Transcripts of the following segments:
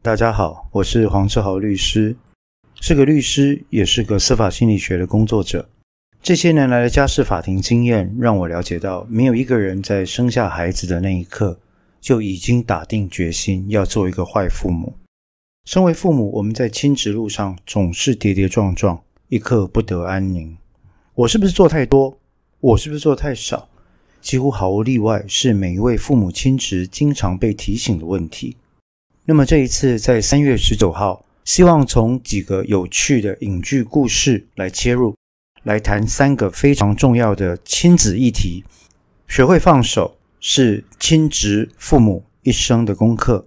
大家好，我是黄志豪律师，是个律师，也是个司法心理学的工作者。这些年来的家事法庭经验，让我了解到，没有一个人在生下孩子的那一刻，就已经打定决心要做一个坏父母。身为父母，我们在亲职路上总是跌跌撞撞，一刻不得安宁。我是不是做太多？我是不是做太少？几乎毫无例外，是每一位父母亲职经常被提醒的问题。那么这一次，在三月十九号，希望从几个有趣的影剧故事来切入。来谈三个非常重要的亲子议题。学会放手是亲职父母一生的功课。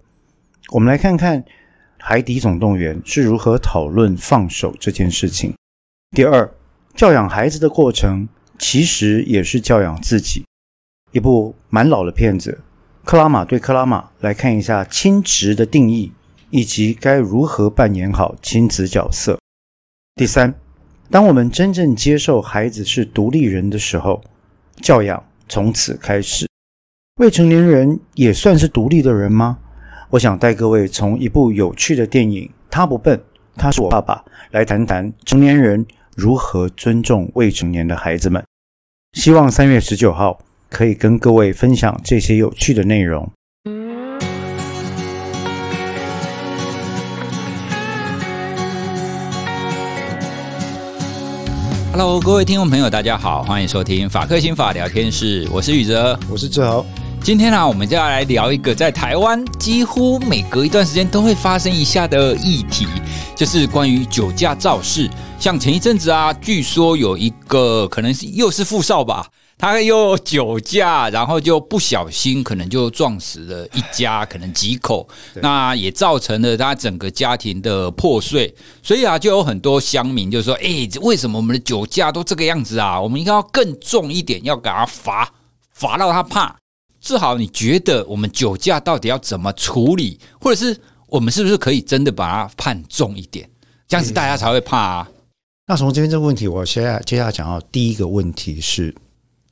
我们来看看《海底总动员》是如何讨论放手这件事情。第二，教养孩子的过程其实也是教养自己。一部蛮老的片子，《克拉玛对克拉玛》，来看一下亲职的定义以及该如何扮演好亲子角色。第三。当我们真正接受孩子是独立人的时候，教养从此开始。未成年人也算是独立的人吗？我想带各位从一部有趣的电影《他不笨，他是我爸爸》来谈谈成年人如何尊重未成年的孩子们。希望三月十九号可以跟各位分享这些有趣的内容。Hello，各位听众朋友，大家好，欢迎收听法克心法聊天室，我是宇哲，我是志豪。今天呢、啊，我们就要来聊一个在台湾几乎每隔一段时间都会发生一下的议题，就是关于酒驾肇事。像前一阵子啊，据说有一个可能是又是富少吧。他又酒驾，然后就不小心，可能就撞死了一家，可能几口，那也造成了他整个家庭的破碎。所以啊，就有很多乡民就说：“哎，为什么我们的酒驾都这个样子啊？我们应该要更重一点，要给他罚，罚到他怕。”志豪，你觉得我们酒驾到底要怎么处理，或者是我们是不是可以真的把它判重一点，这样子大家才会怕啊？那从这边这个问题，我现在接下来讲到第一个问题是。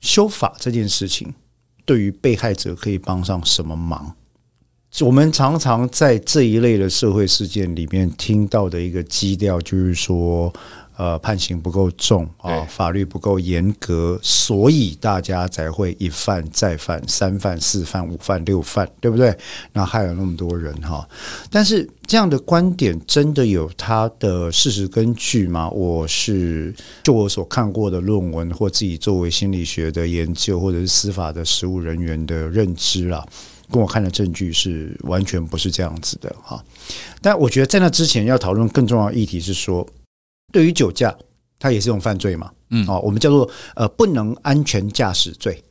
修法这件事情，对于被害者可以帮上什么忙？我们常常在这一类的社会事件里面听到的一个基调，就是说。呃，判刑不够重啊，法律不够严格，所以大家才会一犯再犯，三犯四犯五犯六犯，对不对？那害了那么多人哈。但是这样的观点真的有它的事实根据吗？我是就我所看过的论文，或自己作为心理学的研究，或者是司法的实务人员的认知啦，跟我看的证据是完全不是这样子的哈。但我觉得在那之前要讨论更重要的议题是说。对于酒驾，它也是一种犯罪嘛？嗯，哦，我们叫做呃不能安全驾驶罪，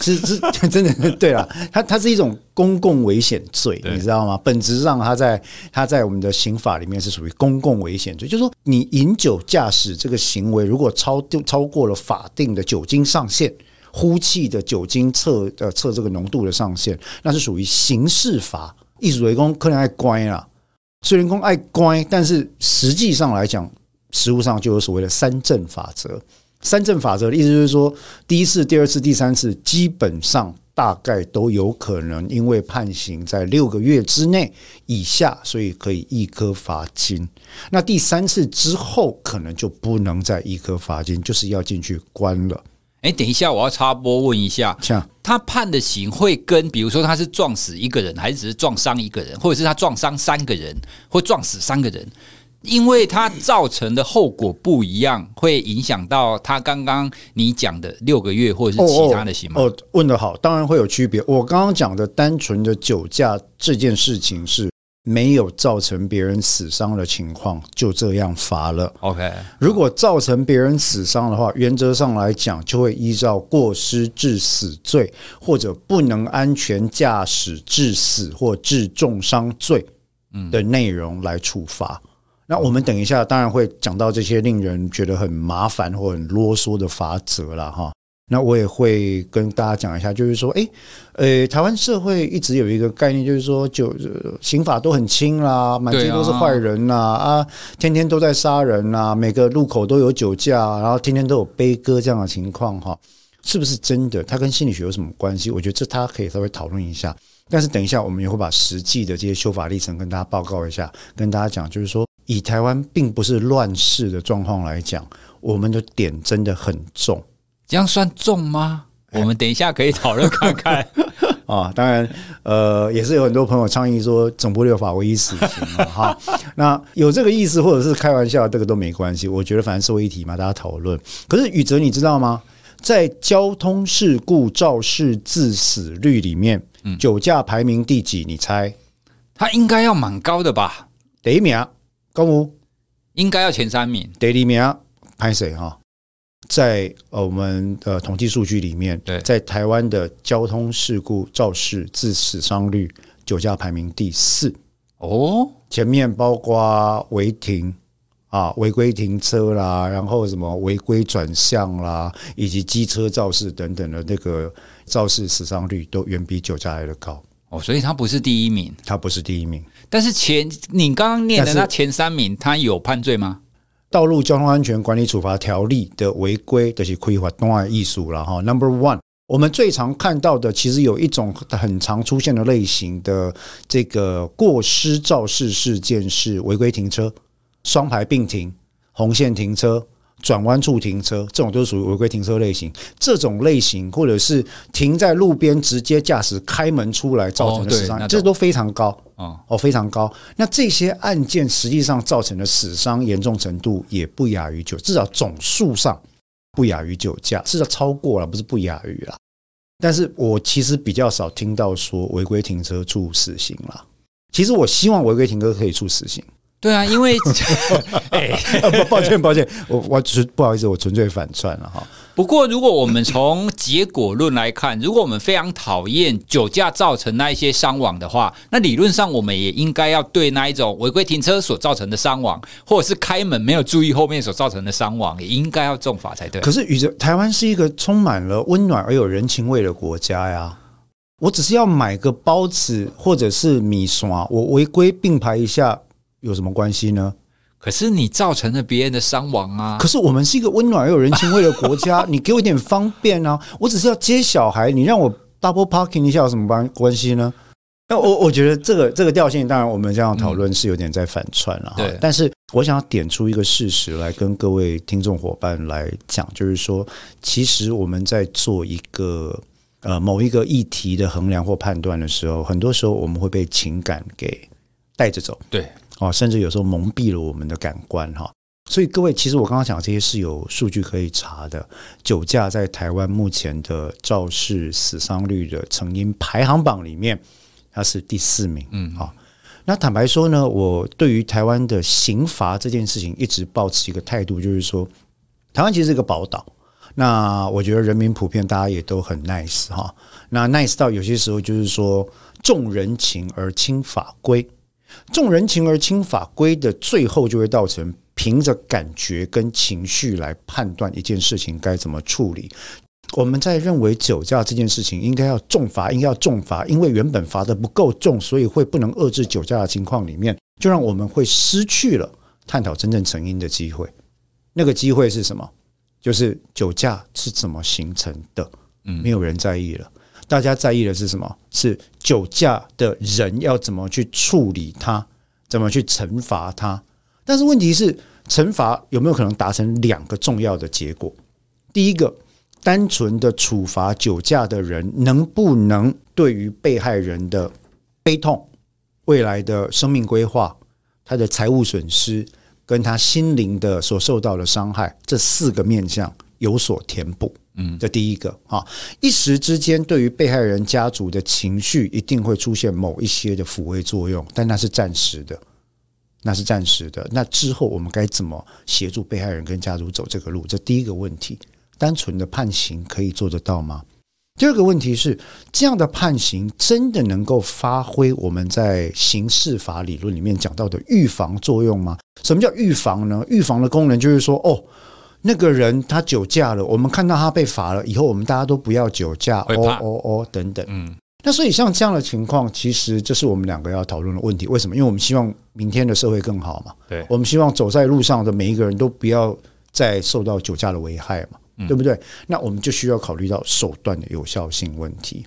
是 是，真的 对了，它它是一种公共危险罪，你知道吗？本质上，它在它在我们的刑法里面是属于公共危险罪，就是说你饮酒驾驶这个行为，如果超就超过了法定的酒精上限，呼气的酒精测呃测这个浓度的上限，那是属于刑事法，意思为公可能爱乖啦，虽然公爱乖，但是实际上来讲。实务上就有所谓的三正法则。三正法则的意思就是说，第一次、第二次、第三次，基本上大概都有可能因为判刑在六个月之内以下，所以可以一颗罚金。那第三次之后，可能就不能再一颗罚金，就是要进去关了。哎，等一下，我要插播问一下，像他判的刑会跟，比如说他是撞死一个人，还是只是撞伤一个人，或者是他撞伤三个人，或撞死三个人？因为它造成的后果不一样，会影响到他刚刚你讲的六个月或者是其他的刑吗？哦，问得好，当然会有区别。我刚刚讲的单纯的酒驾这件事情是没有造成别人死伤的情况，就这样罚了。OK，如果造成别人死伤的话，原则上来讲就会依照过失致死罪或者不能安全驾驶致死或致重伤罪的内容来处罚。那我们等一下当然会讲到这些令人觉得很麻烦或很啰嗦的法则了哈。那我也会跟大家讲一下，就是说，诶，呃，台湾社会一直有一个概念，就是说，就刑法都很轻啦，满街都是坏人呐，啊，天天都在杀人呐，每个路口都有酒驾，然后天天都有悲歌这样的情况哈，是不是真的？它跟心理学有什么关系？我觉得这他可以稍微讨论一下。但是等一下我们也会把实际的这些修法历程跟大家报告一下，跟大家讲，就是说以台湾并不是乱世的状况来讲，我们的点真的很重，这样算重吗？我们等一下可以讨论看看。啊，当然，呃，也是有很多朋友倡议说总部六法唯一死刑嘛，哈，那有这个意思或者是开玩笑，这个都没关系。我觉得反正是一体嘛，大家讨论。可是宇哲，你知道吗？在交通事故肇事致死率里面，嗯，酒驾排名第几？你猜？他应该要蛮高的吧？第一名，高木应该要前三名。第二名，拍谁哈？在呃我们的统计数据里面，对，在台湾的交通事故肇事致死伤率，酒驾排名第四哦。前面包括违停啊、违规停车啦，然后什么违规转向啦，以及机车肇事等等的那个肇事死伤率都远比酒驾来的高哦。所以他不是第一名，他不是第一名。但是前你刚刚念的那前三名，他有判罪吗？道路交通安全管理处罚条例的违规的是规划东岸艺术了哈。Number one，我们最常看到的其实有一种很常出现的类型的这个过失肇事事件是违规停车、双排并停、红线停车。转弯处停车，这种都是属于违规停车类型。这种类型，或者是停在路边直接驾驶开门出来造成的死伤，哦、这都非常高哦，哦，非常高。那这些案件实际上造成的死伤严重程度也不亚于酒，至少总数上不亚于酒驾，至少超过了，不是不亚于了。但是我其实比较少听到说违规停车处死刑了。其实我希望违规停车可以处死刑。对啊，因为抱歉，抱歉，我我只是不好意思，我纯粹反串了哈。不过，如果我们从结果论来看，如果我们非常讨厌酒驾造成那一些伤亡的话，那理论上我们也应该要对那一种违规停车所造成的伤亡，或者是开门没有注意后面所造成的伤亡，也应该要重罚才对。可是，宇哲，台湾是一个充满了温暖而有人情味的国家呀。我只是要买个包子或者是米刷，我违规并排一下。有什么关系呢？可是你造成了别人的伤亡啊！可是我们是一个温暖而有人情味的国家，你给我一点方便啊！我只是要接小孩，你让我 double parking 一下有什么关关系呢？那我我觉得这个这个调性，当然我们这样讨论是有点在反串了哈。对，但是我想要点出一个事实来跟各位听众伙伴来讲，就是说，其实我们在做一个呃某一个议题的衡量或判断的时候，很多时候我们会被情感给带着走。对。哦，甚至有时候蒙蔽了我们的感官哈，所以各位，其实我刚刚讲这些是有数据可以查的。酒驾在台湾目前的肇事死伤率的成因排行榜里面，它是第四名。嗯，好。那坦白说呢，我对于台湾的刑罚这件事情一直抱持一个态度，就是说，台湾其实是一个宝岛。那我觉得人民普遍大家也都很 nice 哈。那 nice 到有些时候就是说重人情而轻法规。重人情而轻法规的最后，就会造成凭着感觉跟情绪来判断一件事情该怎么处理。我们在认为酒驾这件事情应该要重罚，应该要重罚，因为原本罚的不够重，所以会不能遏制酒驾的情况里面，就让我们会失去了探讨真正成因的机会。那个机会是什么？就是酒驾是怎么形成的？嗯，没有人在意了。大家在意的是什么？是酒驾的人要怎么去处理他，怎么去惩罚他？但是问题是，惩罚有没有可能达成两个重要的结果？第一个，单纯的处罚酒驾的人，能不能对于被害人的悲痛、未来的生命规划、他的财务损失，跟他心灵的所受到的伤害，这四个面向有所填补？嗯，这第一个啊，一时之间对于被害人家族的情绪一定会出现某一些的抚慰作用，但那是暂时的，那是暂时的。那之后我们该怎么协助被害人跟家族走这个路？这第一个问题，单纯的判刑可以做得到吗？第二个问题是，这样的判刑真的能够发挥我们在刑事法理论里面讲到的预防作用吗？什么叫预防呢？预防的功能就是说，哦。那个人他酒驾了，我们看到他被罚了以后，我们大家都不要酒驾，哦哦哦等等。嗯，那所以像这样的情况，其实这是我们两个要讨论的问题。为什么？因为我们希望明天的社会更好嘛。对，我们希望走在路上的每一个人都不要再受到酒驾的危害嘛，对不对？那我们就需要考虑到手段的有效性问题。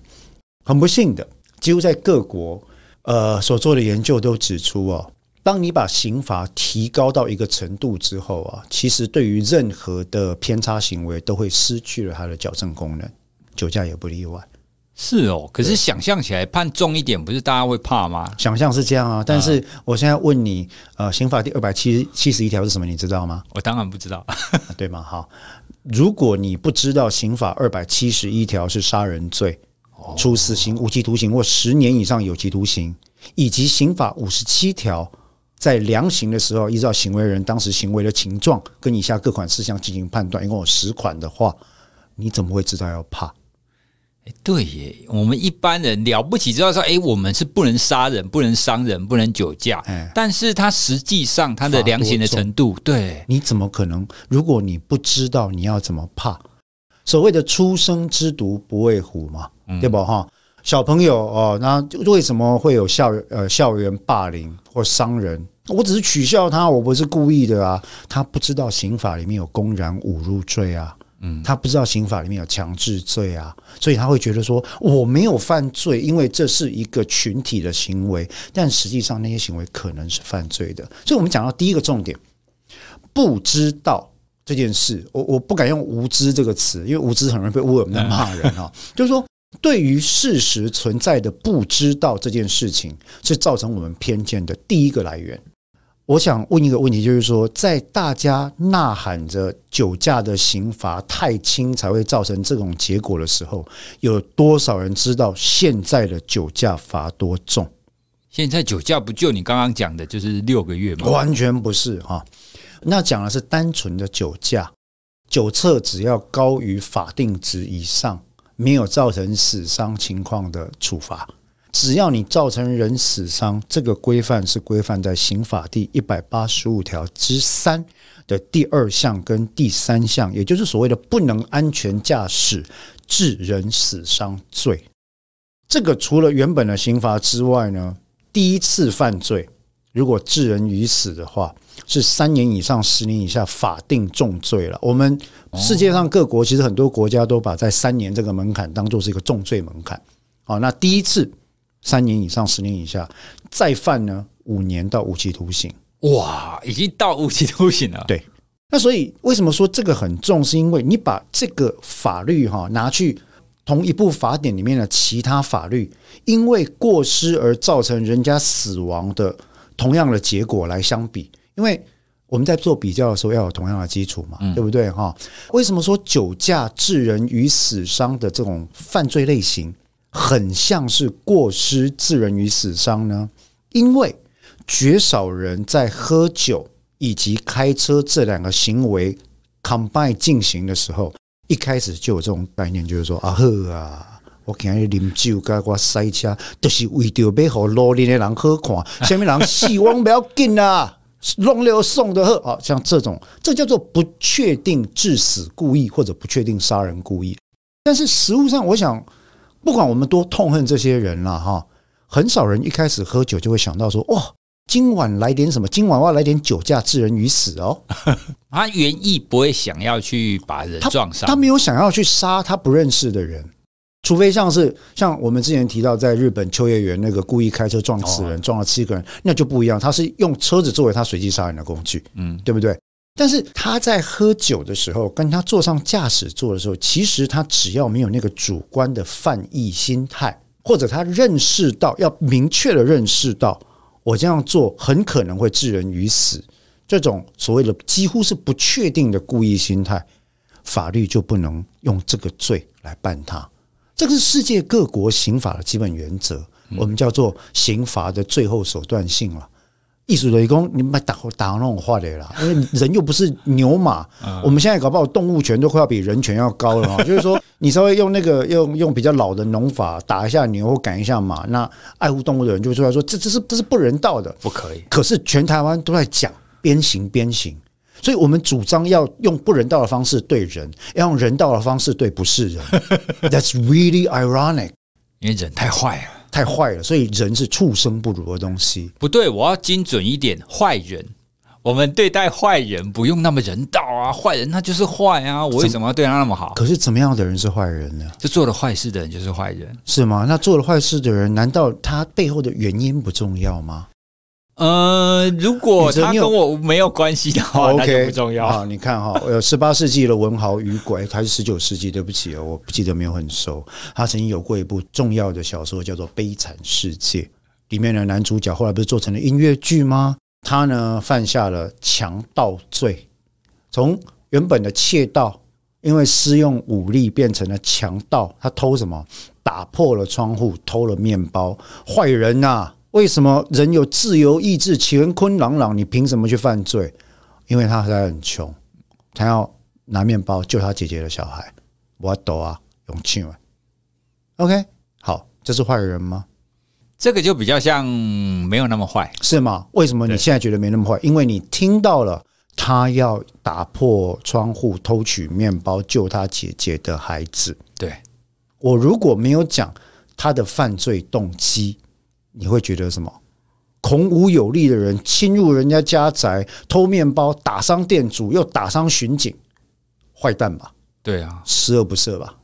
很不幸的，几乎在各国呃所做的研究都指出哦，当你把刑罚提高到一个程度之后啊，其实对于任何的偏差行为都会失去了它的矫正功能，酒驾也不例外。是哦，可是想象起来判重一点，不是大家会怕吗？想象是这样啊，但是我现在问你，呃，刑法第二百七七十一条是什么？你知道吗？我当然不知道，对吗？好，如果你不知道刑法二百七十一条是杀人罪，处死刑、无期徒刑或十年以上有期徒刑，以及刑法五十七条在量刑的时候，依照行为人当时行为的情状跟以下各款事项进行判断，一共有十款的话，你怎么会知道要怕？对耶，我们一般人了不起知道说，哎，我们是不能杀人、不能伤人、不能酒驾。但是他实际上他的量刑的程度，对，你怎么可能？如果你不知道，你要怎么怕？所谓的“初生之犊不畏虎”嘛，对吧？哈，小朋友哦，那为什么会有校呃校园霸凌或伤人？我只是取笑他，我不是故意的啊。他不知道刑法里面有公然侮辱罪啊。嗯，他不知道刑法里面有强制罪啊，所以他会觉得说我没有犯罪，因为这是一个群体的行为，但实际上那些行为可能是犯罪的。所以，我们讲到第一个重点，不知道这件事，我我不敢用无知这个词，因为无知很容易被误人骂人啊。就是说，对于事实存在的不知道这件事情，是造成我们偏见的第一个来源。我想问一个问题，就是说，在大家呐喊着酒驾的刑罚太轻才会造成这种结果的时候，有多少人知道现在的酒驾罚多重？现在酒驾不就你刚刚讲的，就是六个月吗？完全不是哈，那讲的是单纯的酒驾，酒测只要高于法定值以上，没有造成死伤情况的处罚。只要你造成人死伤，这个规范是规范在刑法第一百八十五条之三的第二项跟第三项，也就是所谓的不能安全驾驶致人死伤罪。这个除了原本的刑罚之外呢，第一次犯罪如果致人于死的话，是三年以上十年以下法定重罪了。我们世界上各国其实很多国家都把在三年这个门槛当做是一个重罪门槛。好，那第一次。三年以上，十年以下，再犯呢，五年到无期徒刑。哇，已经到无期徒刑了。对，那所以为什么说这个很重？是因为你把这个法律哈拿去同一部法典里面的其他法律，因为过失而造成人家死亡的同样的结果来相比，因为我们在做比较的时候要有同样的基础嘛，对不对哈？为什么说酒驾致人于死伤的这种犯罪类型？很像是过失致人于死伤呢，因为绝少人在喝酒以及开车这两个行为 combine 进行的时候，一开始就有这种概念，就是说啊呵啊，我今日饮酒，该我塞车，都、就是为着要好路边的人好看，下面人死亡不要紧啊，弄了送的喝啊，像这种，这叫做不确定致死故意或者不确定杀人故意。但是实务上，我想。不管我们多痛恨这些人了哈，很少人一开始喝酒就会想到说，哇，今晚来点什么？今晚我要来点酒驾致人于死哦。他原意不会想要去把人撞伤，他没有想要去杀他不认识的人，除非像是像我们之前提到在日本秋叶原那个故意开车撞死人，撞了七个人，那就不一样，他是用车子作为他随机杀人的工具，嗯，对不对？但是他在喝酒的时候，跟他坐上驾驶座的时候，其实他只要没有那个主观的犯意心态，或者他认识到要明确的认识到我这样做很可能会致人于死，这种所谓的几乎是不确定的故意心态，法律就不能用这个罪来办他。这个是世界各国刑法的基本原则，我们叫做刑罚的最后手段性了。艺术雷公，你们打打那种话的啦，因为人又不是牛马，我们现在搞不好动物权都快要比人权要高了。就是说，你稍微用那个用用比较老的农法打一下牛或赶一下马，那爱护动物的人就会出来说，这这是这是不人道的，不可以。可是全台湾都在讲鞭刑鞭刑，所以我们主张要用不人道的方式对人，要用人道的方式对不是人。That's really ironic，因为人太坏了。太坏了，所以人是畜生不如的东西。不对，我要精准一点，坏人。我们对待坏人不用那么人道啊，坏人他就是坏啊，我为什么要对他那么好？可是怎么样的人是坏人呢？就做了坏事的人就是坏人，是吗？那做了坏事的人，难道他背后的原因不重要吗？呃，如果他跟我没有关系的话，那就不重要。好，你看哈，呃，十八世纪的文豪雨鬼，还是十九世纪？对不起哦，我不记得没有很熟。他曾经有过一部重要的小说，叫做《悲惨世界》，里面的男主角后来不是做成了音乐剧吗？他呢犯下了强盗罪，从原本的窃盗，因为施用武力变成了强盗。他偷什么？打破了窗户，偷了面包。坏人呐、啊！为什么人有自由意志，乾坤朗朗，你凭什么去犯罪？因为他还很穷，他要拿面包救他姐姐的小孩。我懂啊，勇气嘛。OK，好，这是坏人吗？这个就比较像没有那么坏，是吗？为什么你现在觉得没那么坏？因为你听到了他要打破窗户偷取面包救他姐姐的孩子。对，我如果没有讲他的犯罪动机。你会觉得什么？孔武有力的人侵入人家家宅，偷面包，打伤店主，又打伤巡警，坏蛋吧？对啊，十恶不赦吧？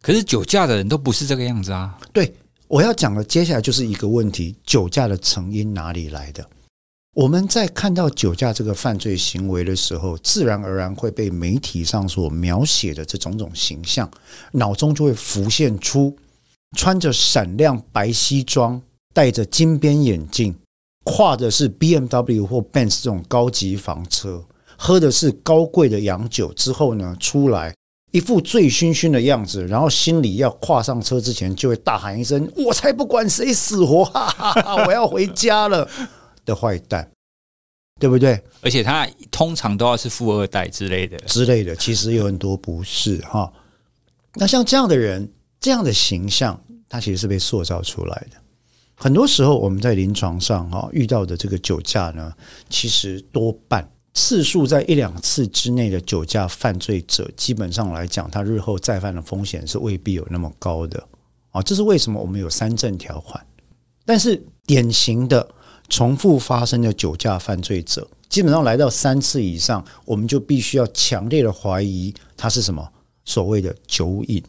可是酒驾的人都不是这个样子啊。对，我要讲的接下来就是一个问题：酒驾的成因哪里来的？我们在看到酒驾这个犯罪行为的时候，自然而然会被媒体上所描写的这种种形象，脑中就会浮现出穿着闪亮白西装。戴着金边眼镜，跨的是 BMW 或 Benz 这种高级房车，喝的是高贵的洋酒之后呢，出来一副醉醺醺的样子，然后心里要跨上车之前，就会大喊一声：“我才不管谁死活，哈哈哈，我要回家了。”的坏蛋，对不对？而且他通常都要是富二代之类的之类的，其实有很多不是哈。那像这样的人，这样的形象，他其实是被塑造出来的。很多时候，我们在临床上哈遇到的这个酒驾呢，其实多半次数在一两次之内的酒驾犯罪者，基本上来讲，他日后再犯的风险是未必有那么高的啊。这是为什么我们有三证条款？但是典型的重复发生的酒驾犯罪者，基本上来到三次以上，我们就必须要强烈的怀疑他是什么所谓的酒瘾、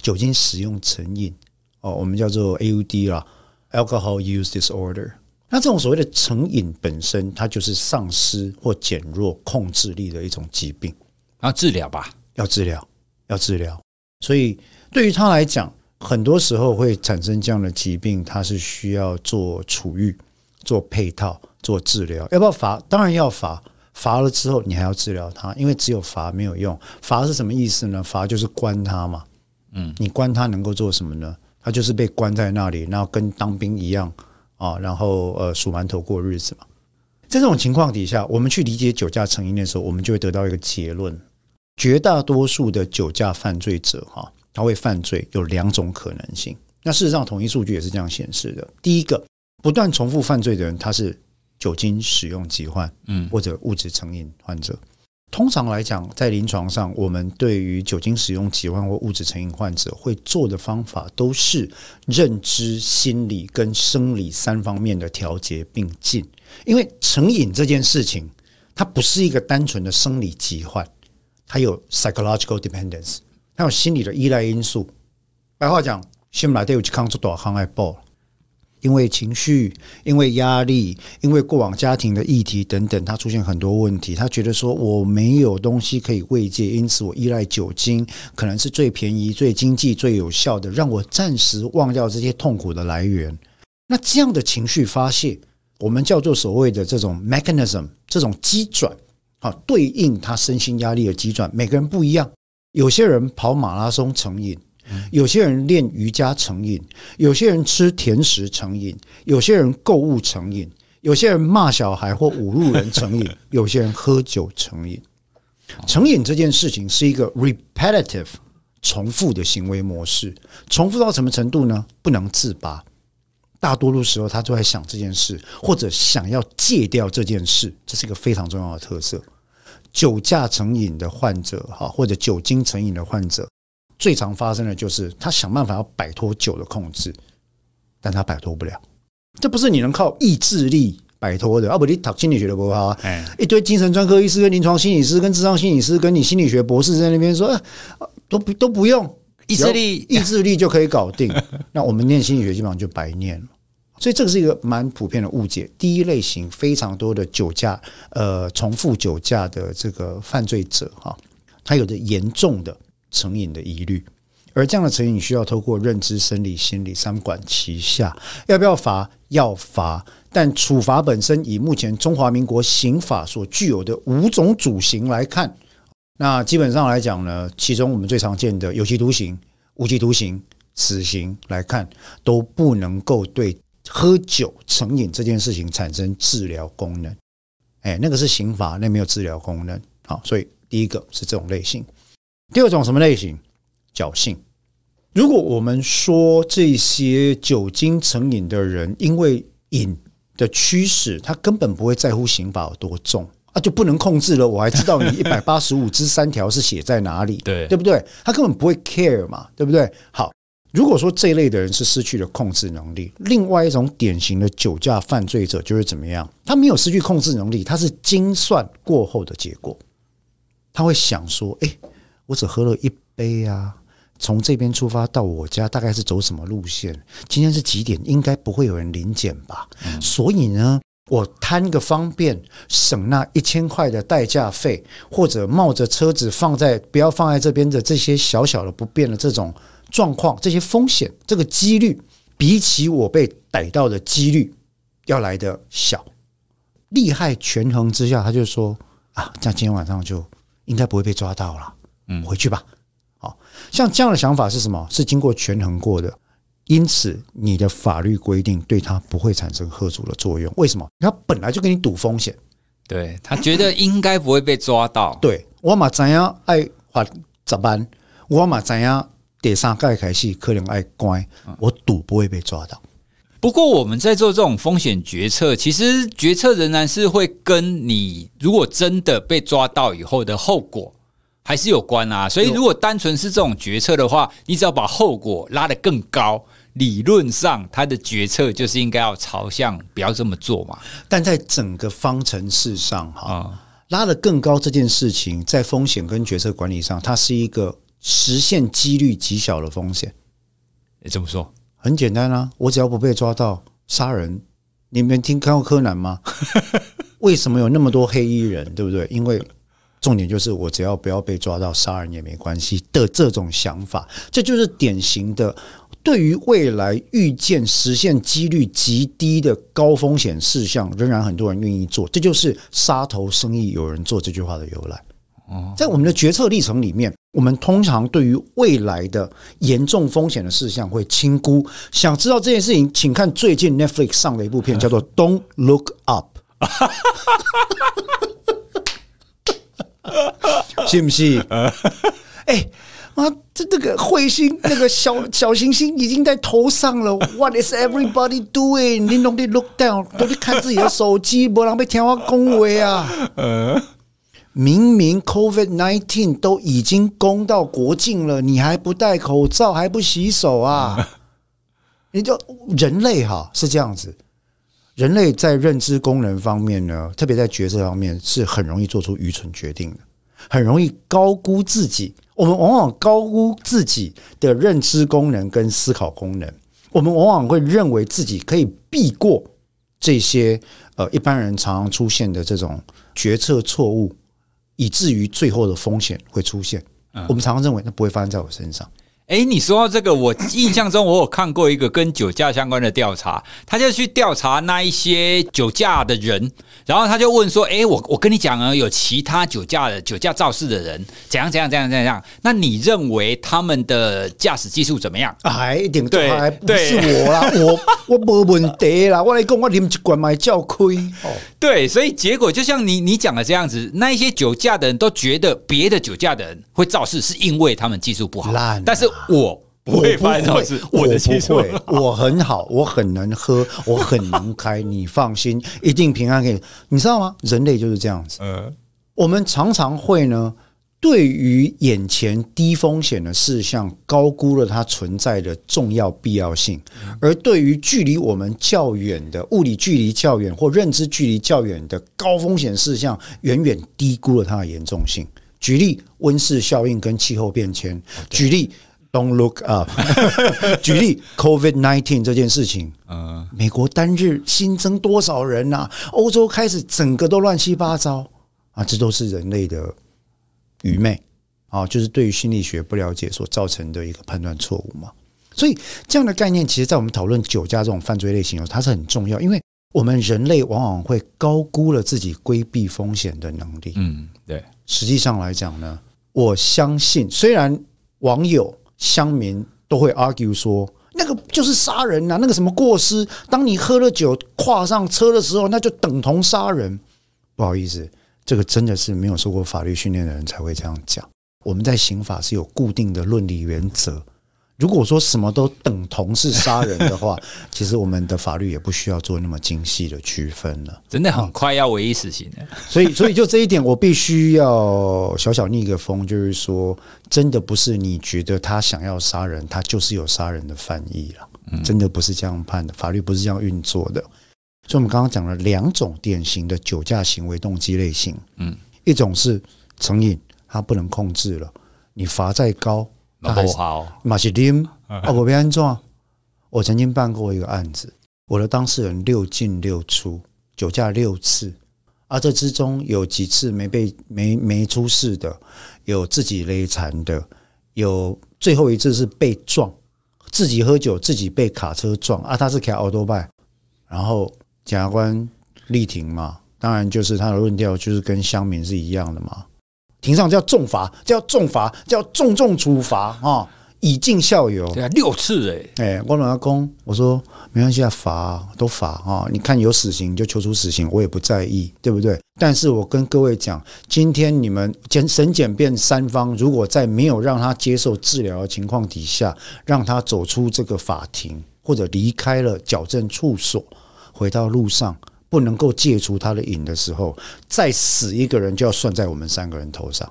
酒精使用成瘾哦，我们叫做 AUD 啦。Alcohol use disorder，那这种所谓的成瘾本身，它就是丧失或减弱控制力的一种疾病，要治疗吧？要治疗，要治疗。所以对于他来讲，很多时候会产生这样的疾病，他是需要做处遇、做配套、做治疗。要不要罚？当然要罚。罚了之后，你还要治疗他，因为只有罚没有用。罚是什么意思呢？罚就是关他嘛。嗯，你关他能够做什么呢？他就是被关在那里，然后跟当兵一样啊，然后呃数馒头过日子嘛。在这种情况底下，我们去理解酒驾成因的时候，我们就会得到一个结论：绝大多数的酒驾犯罪者哈，他会犯罪有两种可能性。那事实上，统一数据也是这样显示的。第一个，不断重复犯罪的人，他是酒精使用疾患，嗯，或者物质成瘾患者。通常来讲，在临床上，我们对于酒精使用疾患或物质成瘾患者会做的方法，都是认知、心理跟生理三方面的调节并进。因为成瘾这件事情，它不是一个单纯的生理疾患，它有 psychological dependence，它有心理的依赖因素。白话讲，心来都有去抗出多少爱爆。因为情绪，因为压力，因为过往家庭的议题等等，他出现很多问题。他觉得说我没有东西可以慰藉，因此我依赖酒精，可能是最便宜、最经济、最有效的，让我暂时忘掉这些痛苦的来源。那这样的情绪发泄，我们叫做所谓的这种 mechanism，这种机转啊，对应他身心压力的机转，每个人不一样。有些人跑马拉松成瘾。有些人练瑜伽成瘾，有些人吃甜食成瘾，有些人购物成瘾，有些人骂小孩或侮辱人成瘾，有些人喝酒成瘾。成瘾这件事情是一个 repetitive 重复的行为模式，重复到什么程度呢？不能自拔。大多数时候，他都在想这件事，或者想要戒掉这件事，这是一个非常重要的特色。酒驾成瘾的患者，哈，或者酒精成瘾的患者。最常发生的就是他想办法要摆脱酒的控制，但他摆脱不了。这不是你能靠意志力摆脱的。啊，不，你读心理学的不好啊，哎，一堆精神专科医师、跟临床心理师、跟智商心理师、跟你心理学博士在那边说，啊、都不都不用意志力，意志力就可以搞定。那我们念心理学基本上就白念了。所以这个是一个蛮普遍的误解。第一类型非常多的酒驾，呃，重复酒驾的这个犯罪者哈，他有着严重的成瘾的疑虑，而这样的成瘾需要透过认知、生理、心理三管齐下。要不要罚？要罚。但处罚本身，以目前中华民国刑法所具有的五种主刑来看，那基本上来讲呢，其中我们最常见的有期徒刑、无期徒刑、死刑来看，都不能够对。喝酒成瘾这件事情产生治疗功能，哎，那个是刑法，那没有治疗功能。好，所以第一个是这种类型。第二种什么类型？侥幸。如果我们说这些酒精成瘾的人，因为瘾的驱使，他根本不会在乎刑法有多重啊，就不能控制了。我还知道你 一百八十五之三条是写在哪里，对对不对？他根本不会 care 嘛，对不对？好。如果说这一类的人是失去了控制能力，另外一种典型的酒驾犯罪者就是怎么样？他没有失去控制能力，他是精算过后的结果。他会想说：“哎，我只喝了一杯啊，从这边出发到我家大概是走什么路线？今天是几点？应该不会有人临检吧？所以呢，我贪个方便，省那一千块的代驾费，或者冒着车子放在不要放在这边的这些小小的不便的这种。”状况这些风险，这个几率比起我被逮到的几率要来的小。利害权衡之下，他就说啊，这样今天晚上就应该不会被抓到了。嗯，回去吧。好，像这样的想法是什么？是经过权衡过的。因此，你的法律规定对他不会产生喝阻的作用。为什么？他本来就跟你赌风险。对，他觉得应该不会被抓到。对，我嘛怎样爱罚十万，我嘛怎样。第三盖开始可能爱乖，我赌不会被抓到。不过我们在做这种风险决策，其实决策仍然是会跟你如果真的被抓到以后的后果还是有关啊。所以如果单纯是这种决策的话，你只要把后果拉得更高，理论上他的决策就是应该要朝向不要这么做嘛。但在整个方程式上，哈，拉得更高这件事情，在风险跟决策管理上，它是一个。实现几率极小的风险，你怎么说？很简单啊，我只要不被抓到杀人，你们听看过柯南吗？为什么有那么多黑衣人？对不对？因为重点就是我只要不要被抓到杀人也没关系的这种想法，这就是典型的对于未来预见实现几率极低的高风险事项，仍然很多人愿意做，这就是杀头生意有人做这句话的由来。在我们的决策历程里面，我们通常对于未来的严重风险的事项会轻估。想知道这件事情，请看最近 Netflix 上的一部片，叫做《Don't Look Up》，信不信？哎，妈，这这个彗星，那个小 小行星已经在头上了。What is everybody doing？你弄的 look down，都去看自己的手机，不然被天花恭维啊。明明 COVID nineteen 都已经攻到国境了，你还不戴口罩，还不洗手啊？你就人类哈是这样子，人类在认知功能方面呢，特别在决策方面是很容易做出愚蠢决定的，很容易高估自己。我们往往高估自己的认知功能跟思考功能，我们往往会认为自己可以避过这些呃一般人常常出现的这种决策错误。以至于最后的风险会出现，我们常常认为那不会发生在我身上。哎，你说到这个，我印象中我有看过一个跟酒驾相关的调查，他就去调查那一些酒驾的人，然后他就问说：“哎，我我跟你讲啊，有其他酒驾的酒驾肇事的人，怎样怎样怎样怎样？那你认为他们的驾驶技术怎么样？”哎，一点对，还不是我啦，我我没问题啦，我来讲，我啉一罐买叫亏哦。对，所以结果就像你你讲的这样子，那一些酒驾的人都觉得别的酒驾的人会肇事，是因为他们技术不好，但是。我不会发生这种事，我的技术我不会，我很好，我很能喝，我很能开，你放心，一定平安给你。你知道吗？人类就是这样子。嗯，我们常常会呢对于眼前低风险的事项，高估了它存在的重要必要性；而对于距离我们较远的物理距离较远或认知距离较远的高风险事项，远远低估了它的严重性。举例，温室效应跟气候变迁；举例，Don't look up；举例，COVID nineteen 这件事情。嗯，美国单日新增多少人呐、啊？欧洲开始整个都乱七八糟啊！这都是人类的。愚昧啊，就是对于心理学不了解所造成的一个判断错误嘛。所以这样的概念，其实，在我们讨论酒驾这种犯罪类型，它是很重要，因为我们人类往往会高估了自己规避风险的能力。嗯，对。实际上来讲呢，我相信，虽然网友、乡民都会 argue 说，那个就是杀人啊，那个什么过失，当你喝了酒跨上车的时候，那就等同杀人。不好意思。这个真的是没有受过法律训练的人才会这样讲。我们在刑法是有固定的论理原则。如果说什么都等同是杀人的话，其实我们的法律也不需要做那么精细的区分了。真的很快要唯一死刑了。所以，所以就这一点，我必须要小小逆个风，就是说，真的不是你觉得他想要杀人，他就是有杀人的犯意了。真的不是这样判的，法律不是这样运作的。所以，我们刚刚讲了两种典型的酒驾行为动机类型。嗯，一种是成瘾，他不能控制了，你罚再高，他还是马西林啊，我被安装。我曾经办过一个案子，我的当事人六进六出，酒驾六次，啊这之中有几次没被没没出事的，有自己勒残的，有最后一次是被撞，自己喝酒自己被卡车撞啊，他是开奥多拜，然后。检察官力挺嘛，当然就是他的论调就是跟乡民是一样的嘛。庭上叫重罚，叫重罚，叫重重处罚啊，以儆效尤。对啊，六次哎，哎，我老阿公，我说没关系啊，罚都罚啊，你看有死刑就求出死刑，我也不在意，对不对？但是我跟各位讲，今天你们检审检辩三方，如果在没有让他接受治疗的情况底下，让他走出这个法庭或者离开了矫正处所。回到路上不能够戒除他的瘾的时候，再死一个人就要算在我们三个人头上。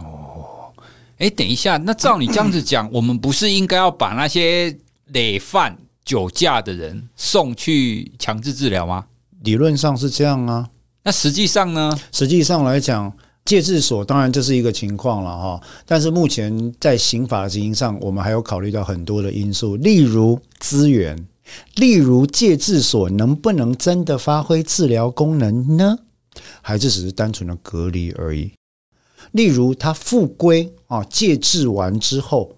哦，哎，等一下，那照你这样子讲，我们不是应该要把那些累犯酒驾的人送去强制治疗吗？理论上是这样啊。那实际上呢？实际上来讲，戒治所当然这是一个情况了哈。但是目前在刑法的执行上，我们还有考虑到很多的因素，例如资源。例如戒治所能不能真的发挥治疗功能呢？还是只是单纯的隔离而已？例如他复归啊，戒治完之后，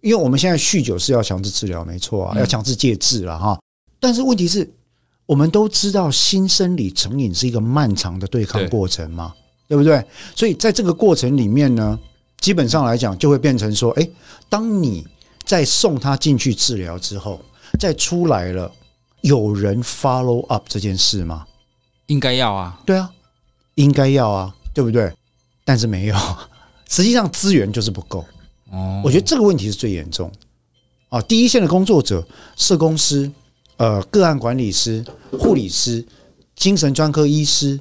因为我们现在酗酒是要强制治疗，没错啊，要强制戒治了哈。但是问题是，我们都知道新生理成瘾是一个漫长的对抗过程嘛，对不对？所以在这个过程里面呢，基本上来讲就会变成说，诶，当你在送他进去治疗之后。再出来了，有人 follow up 这件事吗？应该要啊，对啊，应该要啊，对不对？但是没有，实际上资源就是不够。哦，我觉得这个问题是最严重啊。第一线的工作者，社工师、呃，个案管理师、护理师、精神专科医师，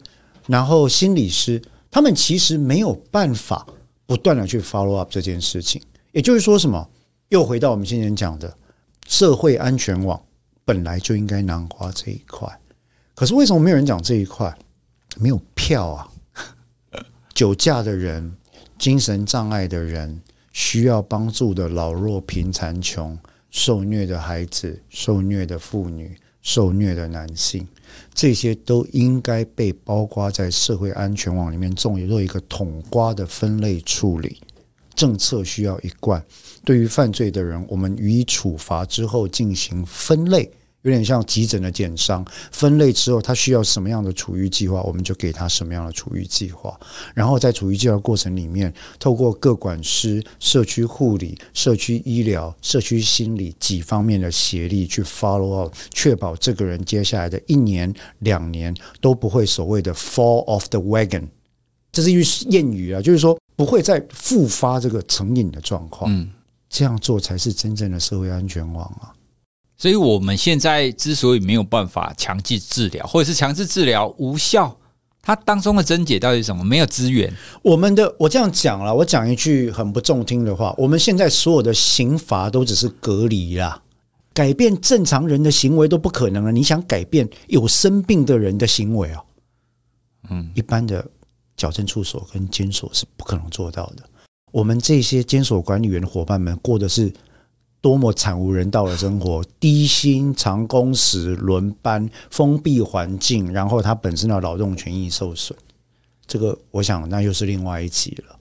然后心理师，他们其实没有办法不断的去 follow up 这件事情。也就是说，什么？又回到我们先前讲的。社会安全网本来就应该囊括这一块，可是为什么没有人讲这一块？没有票啊！酒驾的人、精神障碍的人、需要帮助的老弱贫残穷、受虐的孩子、受虐的妇女、受虐的男性，这些都应该被包括在社会安全网里面，做一个统瓜的分类处理。政策需要一贯，对于犯罪的人，我们予以处罚之后进行分类，有点像急诊的检伤。分类之后，他需要什么样的处遇计划，我们就给他什么样的处遇计划。然后在处遇计划过程里面，透过各管师、社区护理、社区医疗、社区心理几方面的协力去 follow up，确保这个人接下来的一年、两年都不会所谓的 fall off the wagon。这是一句谚语啊，就是说。不会再复发这个成瘾的状况，嗯，这样做才是真正的社会安全网啊。所以我们现在之所以没有办法强制治疗，或者是强制治疗无效，它当中的症结到底是什么？没有资源。我们的我这样讲了，我讲一句很不中听的话，我们现在所有的刑罚都只是隔离啦，改变正常人的行为都不可能了。你想改变有生病的人的行为哦？嗯，一般的矫正处所跟监所是不可能做到的。我们这些监所管理员的伙伴们过的是多么惨无人道的生活，低薪、长工时、轮班、封闭环境，然后他本身的劳动权益受损，这个我想那又是另外一集了。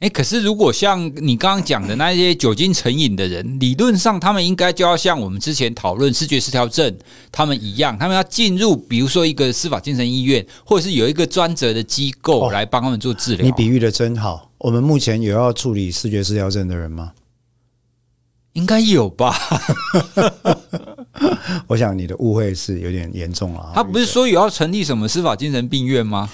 诶，可是如果像你刚刚讲的那些酒精成瘾的人，理论上他们应该就要像我们之前讨论视觉失调症他们一样，他们要进入比如说一个司法精神医院，或者是有一个专责的机构来帮他们做治疗。你比喻的真好。我们目前有要处理视觉失调症的人吗？应该有吧 我想你的误会是有点严重了。他不是说有要成立什么司法精神病院吗？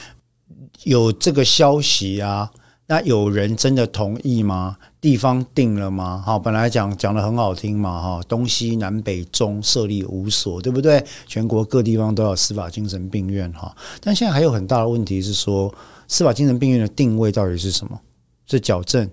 有这个消息啊？那有人真的同意吗？地方定了吗？好，本来讲讲得很好听嘛，哈，东西南北中设立五所，对不对？全国各地方都有司法精神病院，哈。但现在还有很大的问题是说，司法精神病院的定位到底是什么？是矫正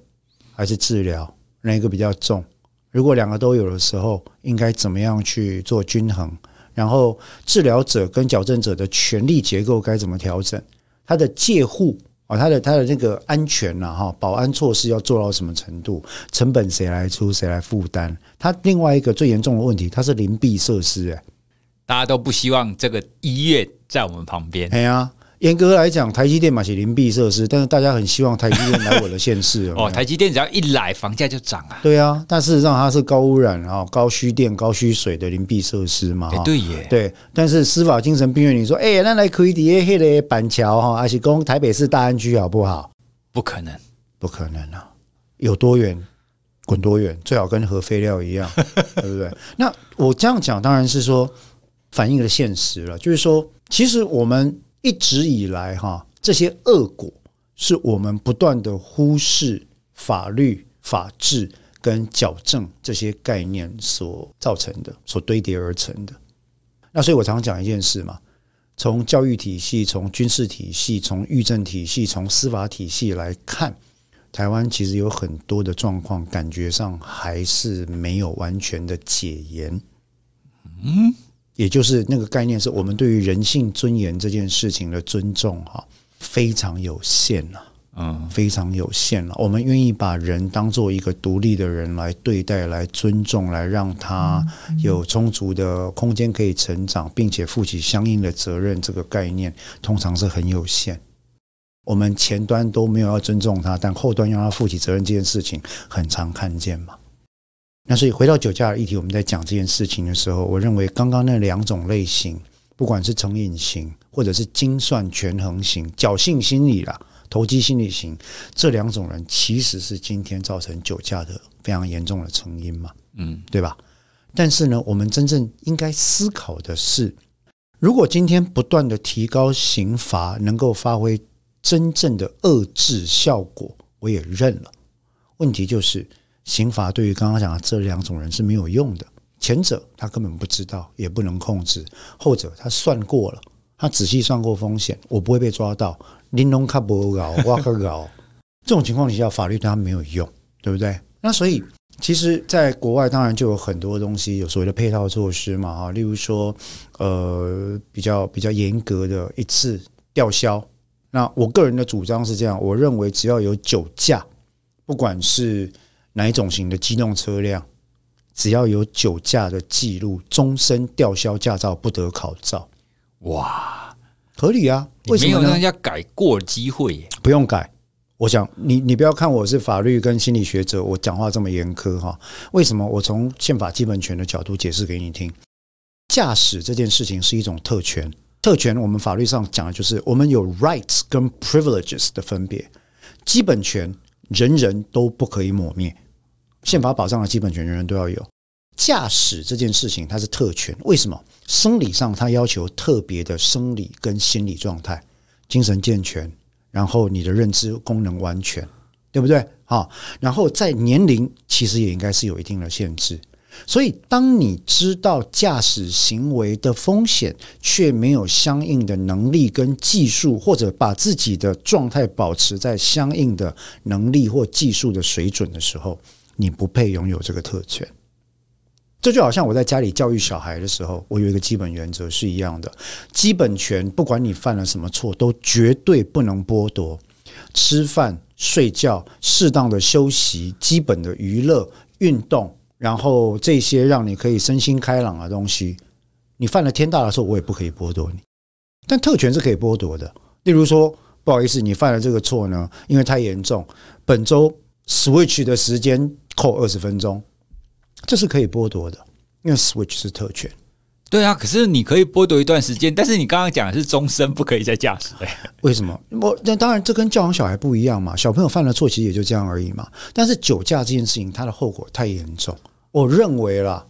还是治疗？哪一个比较重？如果两个都有的时候，应该怎么样去做均衡？然后治疗者跟矫正者的权利结构该怎么调整？他的介护啊，他的他的那个安全呐，哈，保安措施要做到什么程度？成本谁来出？谁来负担？他另外一个最严重的问题，它是邻避设施，哎，大家都不希望这个医院在我们旁边。哎呀。严格来讲，台积电嘛是邻避设施，但是大家很希望台积电来我的县市 哦。台积电只要一来，房价就涨啊。对啊，但事实上它是高污染啊、高需电、高需水的邻避设施嘛。欸、对耶。对，但是司法精神病院，你说，哎、欸，那来可以底下黑的板桥哈，还是讲台北市大安区好不好？不可能，不可能啊！有多远滚多远，最好跟核废料一样，对不对？那我这样讲，当然是说反映了现实了，就是说，其实我们。一直以来，哈，这些恶果是我们不断的忽视法律、法治跟矫正这些概念所造成的，所堆叠而成的。那所以我常常讲一件事嘛，从教育体系、从军事体系、从狱政体系、从司法体系来看，台湾其实有很多的状况，感觉上还是没有完全的解严。嗯。也就是那个概念，是我们对于人性尊严这件事情的尊重，哈，非常有限了，嗯，非常有限了。我们愿意把人当做一个独立的人来对待、来尊重、来让他有充足的空间可以成长，并且负起相应的责任，这个概念通常是很有限。我们前端都没有要尊重他，但后端要他负起责任这件事情，很常看见嘛。那所以回到酒驾的议题，我们在讲这件事情的时候，我认为刚刚那两种类型，不管是成瘾型，或者是精算权衡型、侥幸心理啦、投机心理型，这两种人其实是今天造成酒驾的非常严重的成因嘛，嗯，对吧？但是呢，我们真正应该思考的是，如果今天不断的提高刑罚，能够发挥真正的遏制效果，我也认了。问题就是。刑罚对于刚刚讲的这两种人是没有用的。前者他根本不知道，也不能控制；后者他算过了，他仔细算过风险，我不会被抓到。玲珑卡不搞，哇克搞，这种情况底下，法律对他没有用，对不对？那所以，其实，在国外当然就有很多东西，有所谓的配套措施嘛，哈，例如说，呃，比较比较严格的一次吊销。那我个人的主张是这样，我认为只要有酒驾，不管是哪一种型的机动车辆，只要有酒驾的记录，终身吊销驾照，不得考照。哇，合理啊！为什么没有让人家改过机会？不用改。我想你，你不要看我是法律跟心理学者，我讲话这么严苛哈。为什么？我从宪法基本权的角度解释给你听。驾驶这件事情是一种特权，特权我们法律上讲的就是我们有 rights 跟 privileges 的分别。基本权人人都不可以抹灭。宪法保障的基本权，人人都要有。驾驶这件事情，它是特权。为什么？生理上，它要求特别的生理跟心理状态，精神健全，然后你的认知功能完全，对不对？好，然后在年龄，其实也应该是有一定的限制。所以，当你知道驾驶行为的风险，却没有相应的能力跟技术，或者把自己的状态保持在相应的能力或技术的水准的时候，你不配拥有这个特权。这就好像我在家里教育小孩的时候，我有一个基本原则是一样的：基本权，不管你犯了什么错，都绝对不能剥夺。吃饭、睡觉、适当的休息、基本的娱乐、运动。然后这些让你可以身心开朗的东西，你犯了天大的错，我也不可以剥夺你。但特权是可以剥夺的，例如说，不好意思，你犯了这个错呢，因为太严重，本周 Switch 的时间扣二十分钟，这是可以剥夺的，因为 Switch 是特权。对啊，可是你可以剥夺一段时间，但是你刚刚讲的是终身不可以再驾驶。为什么？我那当然，这跟教养小孩不一样嘛。小朋友犯了错，其实也就这样而已嘛。但是酒驾这件事情，它的后果太严重。我认为啦，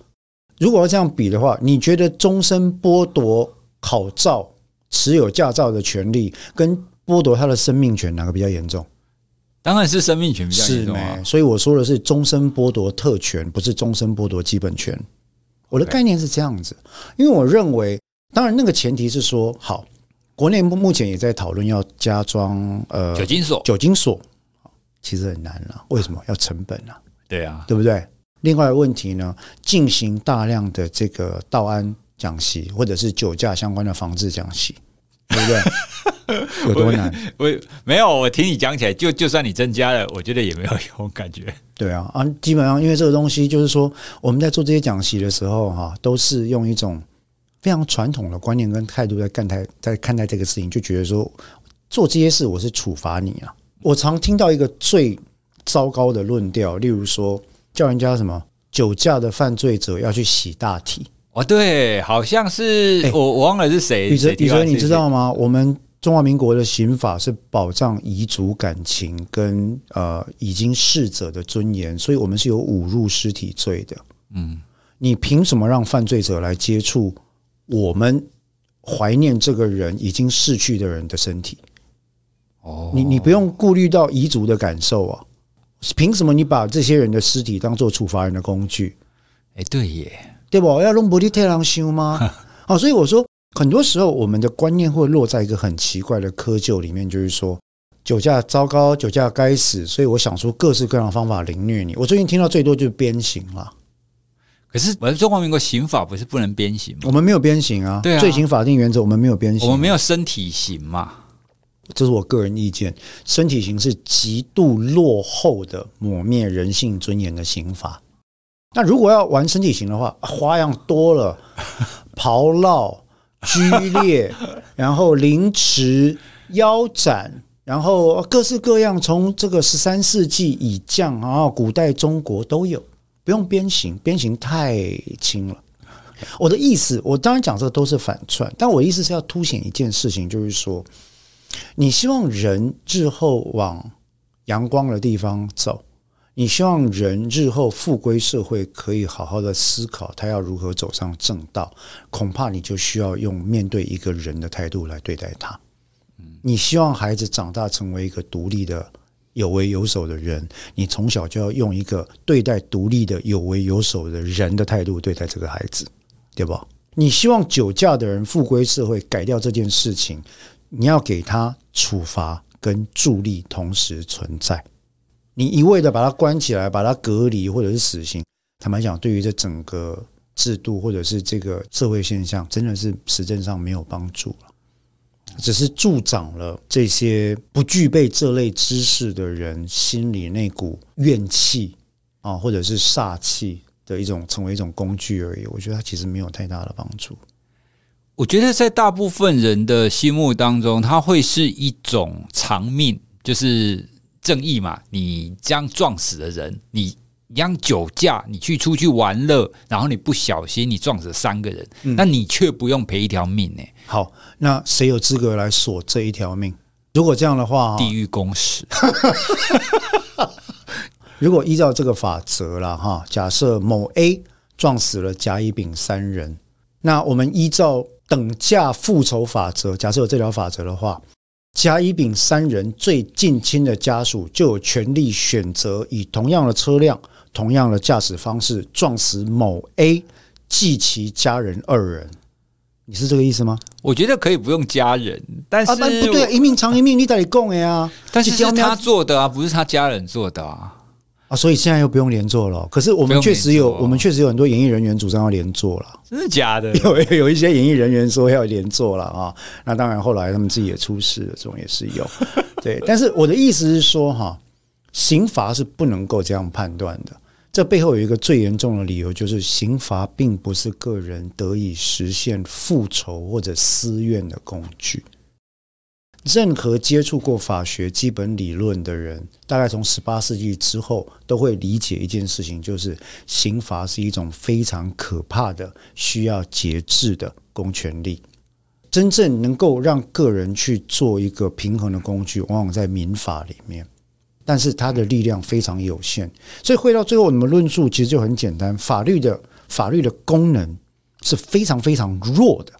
如果要这样比的话，你觉得终身剥夺考照、持有驾照的权利，跟剥夺他的生命权，哪个比较严重？当然是生命权比较严重啊。所以我说的是终身剥夺特权，不是终身剥夺基本权。我的概念是这样子，因为我认为，当然那个前提是说，好，国内目前也在讨论要加装呃酒精锁，酒精锁，其实很难了。为什么要成本呢？对啊，对不对？另外的问题呢，进行大量的这个道安讲习，或者是酒驾相关的防治讲习，对不对？有多难？我没有，我听你讲起来，就就算你增加了，我觉得也没有用 感觉。对啊，啊，基本上因为这个东西，就是说我们在做这些讲习的时候，哈，都是用一种非常传统的观念跟态度在看待在看待这个事情，就觉得说做这些事我是处罚你啊。我常听到一个最糟糕的论调，例如说叫人家什么酒驾的犯罪者要去洗大体。哦，对，好像是我我忘了是谁。宇哲，宇哲，你知道吗？我们。中华民国的刑法是保障遗族感情跟呃已经逝者的尊严，所以我们是有侮辱尸体罪的。嗯，你凭什么让犯罪者来接触我们怀念这个人已经逝去的人的身体？哦，你你不用顾虑到遗族的感受啊？凭什么你把这些人的尸体当做处罚人的工具？哎，对耶，对不？要弄不离太郎修吗？哦，所以我说。很多时候，我们的观念会落在一个很奇怪的窠臼里面，就是说酒驾糟糕，酒驾该死，所以我想出各式各样的方法凌虐你。我最近听到最多就是鞭刑了。可是，我们中华民国刑法不是不能鞭刑吗？我们没有鞭刑啊，对啊，罪刑法定原则我们没有鞭刑，我们没有身体刑嘛。这是我个人意见，身体刑是极度落后的抹灭人性尊严的刑罚。那如果要玩身体型的话，花样多了，刨烙。剧烈，然后凌迟、腰斩，然后各式各样，从这个十三世纪以降啊，古代中国都有，不用鞭刑，鞭刑太轻了。我的意思，我当然讲这个都是反串，但我意思是要凸显一件事情，就是说，你希望人日后往阳光的地方走。你希望人日后复归社会，可以好好的思考他要如何走上正道，恐怕你就需要用面对一个人的态度来对待他。你希望孩子长大成为一个独立的、有为有守的人，你从小就要用一个对待独立的、有为有守的人的态度对待这个孩子，对吧？你希望酒驾的人复归社会，改掉这件事情，你要给他处罚跟助力同时存在。你一味的把他关起来，把他隔离，或者是死刑，坦白讲，对于这整个制度或者是这个社会现象，真的是实证上没有帮助了，只是助长了这些不具备这类知识的人心里那股怨气啊，或者是煞气的一种，成为一种工具而已。我觉得它其实没有太大的帮助。我觉得在大部分人的心目当中，它会是一种偿命，就是。正义嘛，你这样撞死的人，你这样酒驾，你去出去玩乐，然后你不小心你撞死三个人，嗯、那你却不用赔一条命呢？好，那谁有资格来索这一条命？如果这样的话，地狱公使。如果依照这个法则了哈，假设某 A 撞死了甲、乙、丙三人，那我们依照等价复仇法则，假设有这条法则的话。甲、乙、丙三人最近亲的家属就有权利选择以同样的车辆同样的驾驶方式撞死某 A 及其家人二人，你是这个意思吗？我觉得可以不用家人，但是、啊、不对、啊，一命偿一命，你得供哎呀。但是是他做的啊，不是他家人做的啊。啊，所以现在又不用连坐了。可是我们确实有，我们确实有很多演艺人员主张要连坐了。真的假的？有有一些演艺人员说要连坐了啊。那当然，后来他们自己也出事了，这种也是有。对，但是我的意思是说，哈，刑罚是不能够这样判断的。这背后有一个最严重的理由，就是刑罚并不是个人得以实现复仇或者私怨的工具。任何接触过法学基本理论的人，大概从十八世纪之后，都会理解一件事情，就是刑罚是一种非常可怕的、需要节制的公权力。真正能够让个人去做一个平衡的工具，往往在民法里面，但是它的力量非常有限。所以，回到最后，我们论述其实就很简单：法律的法律的功能是非常非常弱的。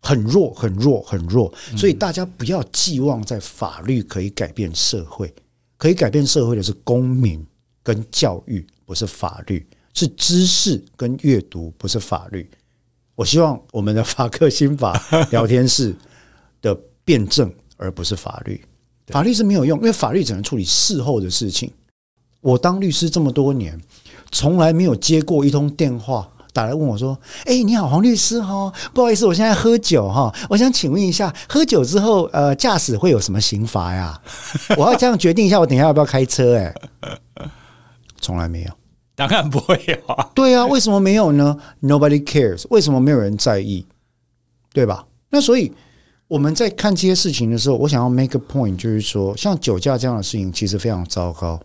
很弱，很弱，很弱，所以大家不要寄望在法律可以改变社会。可以改变社会的是公民跟教育，不是法律；是知识跟阅读，不是法律。我希望我们的法克新法聊天室的辩证，而不是法律。法律是没有用，因为法律只能处理事后的事情。我当律师这么多年，从来没有接过一通电话。打来问我说：“哎、欸，你好，黄律师哈，不好意思，我现在喝酒哈，我想请问一下，喝酒之后呃，驾驶会有什么刑罚呀？我要这样决定一下，我等一下要不要开车？哎，从来没有，当然不会有啊。对啊，为什么没有呢？Nobody cares，为什么没有人在意？对吧？那所以我们在看这些事情的时候，我想要 make a point，就是说，像酒驾这样的事情，其实非常糟糕，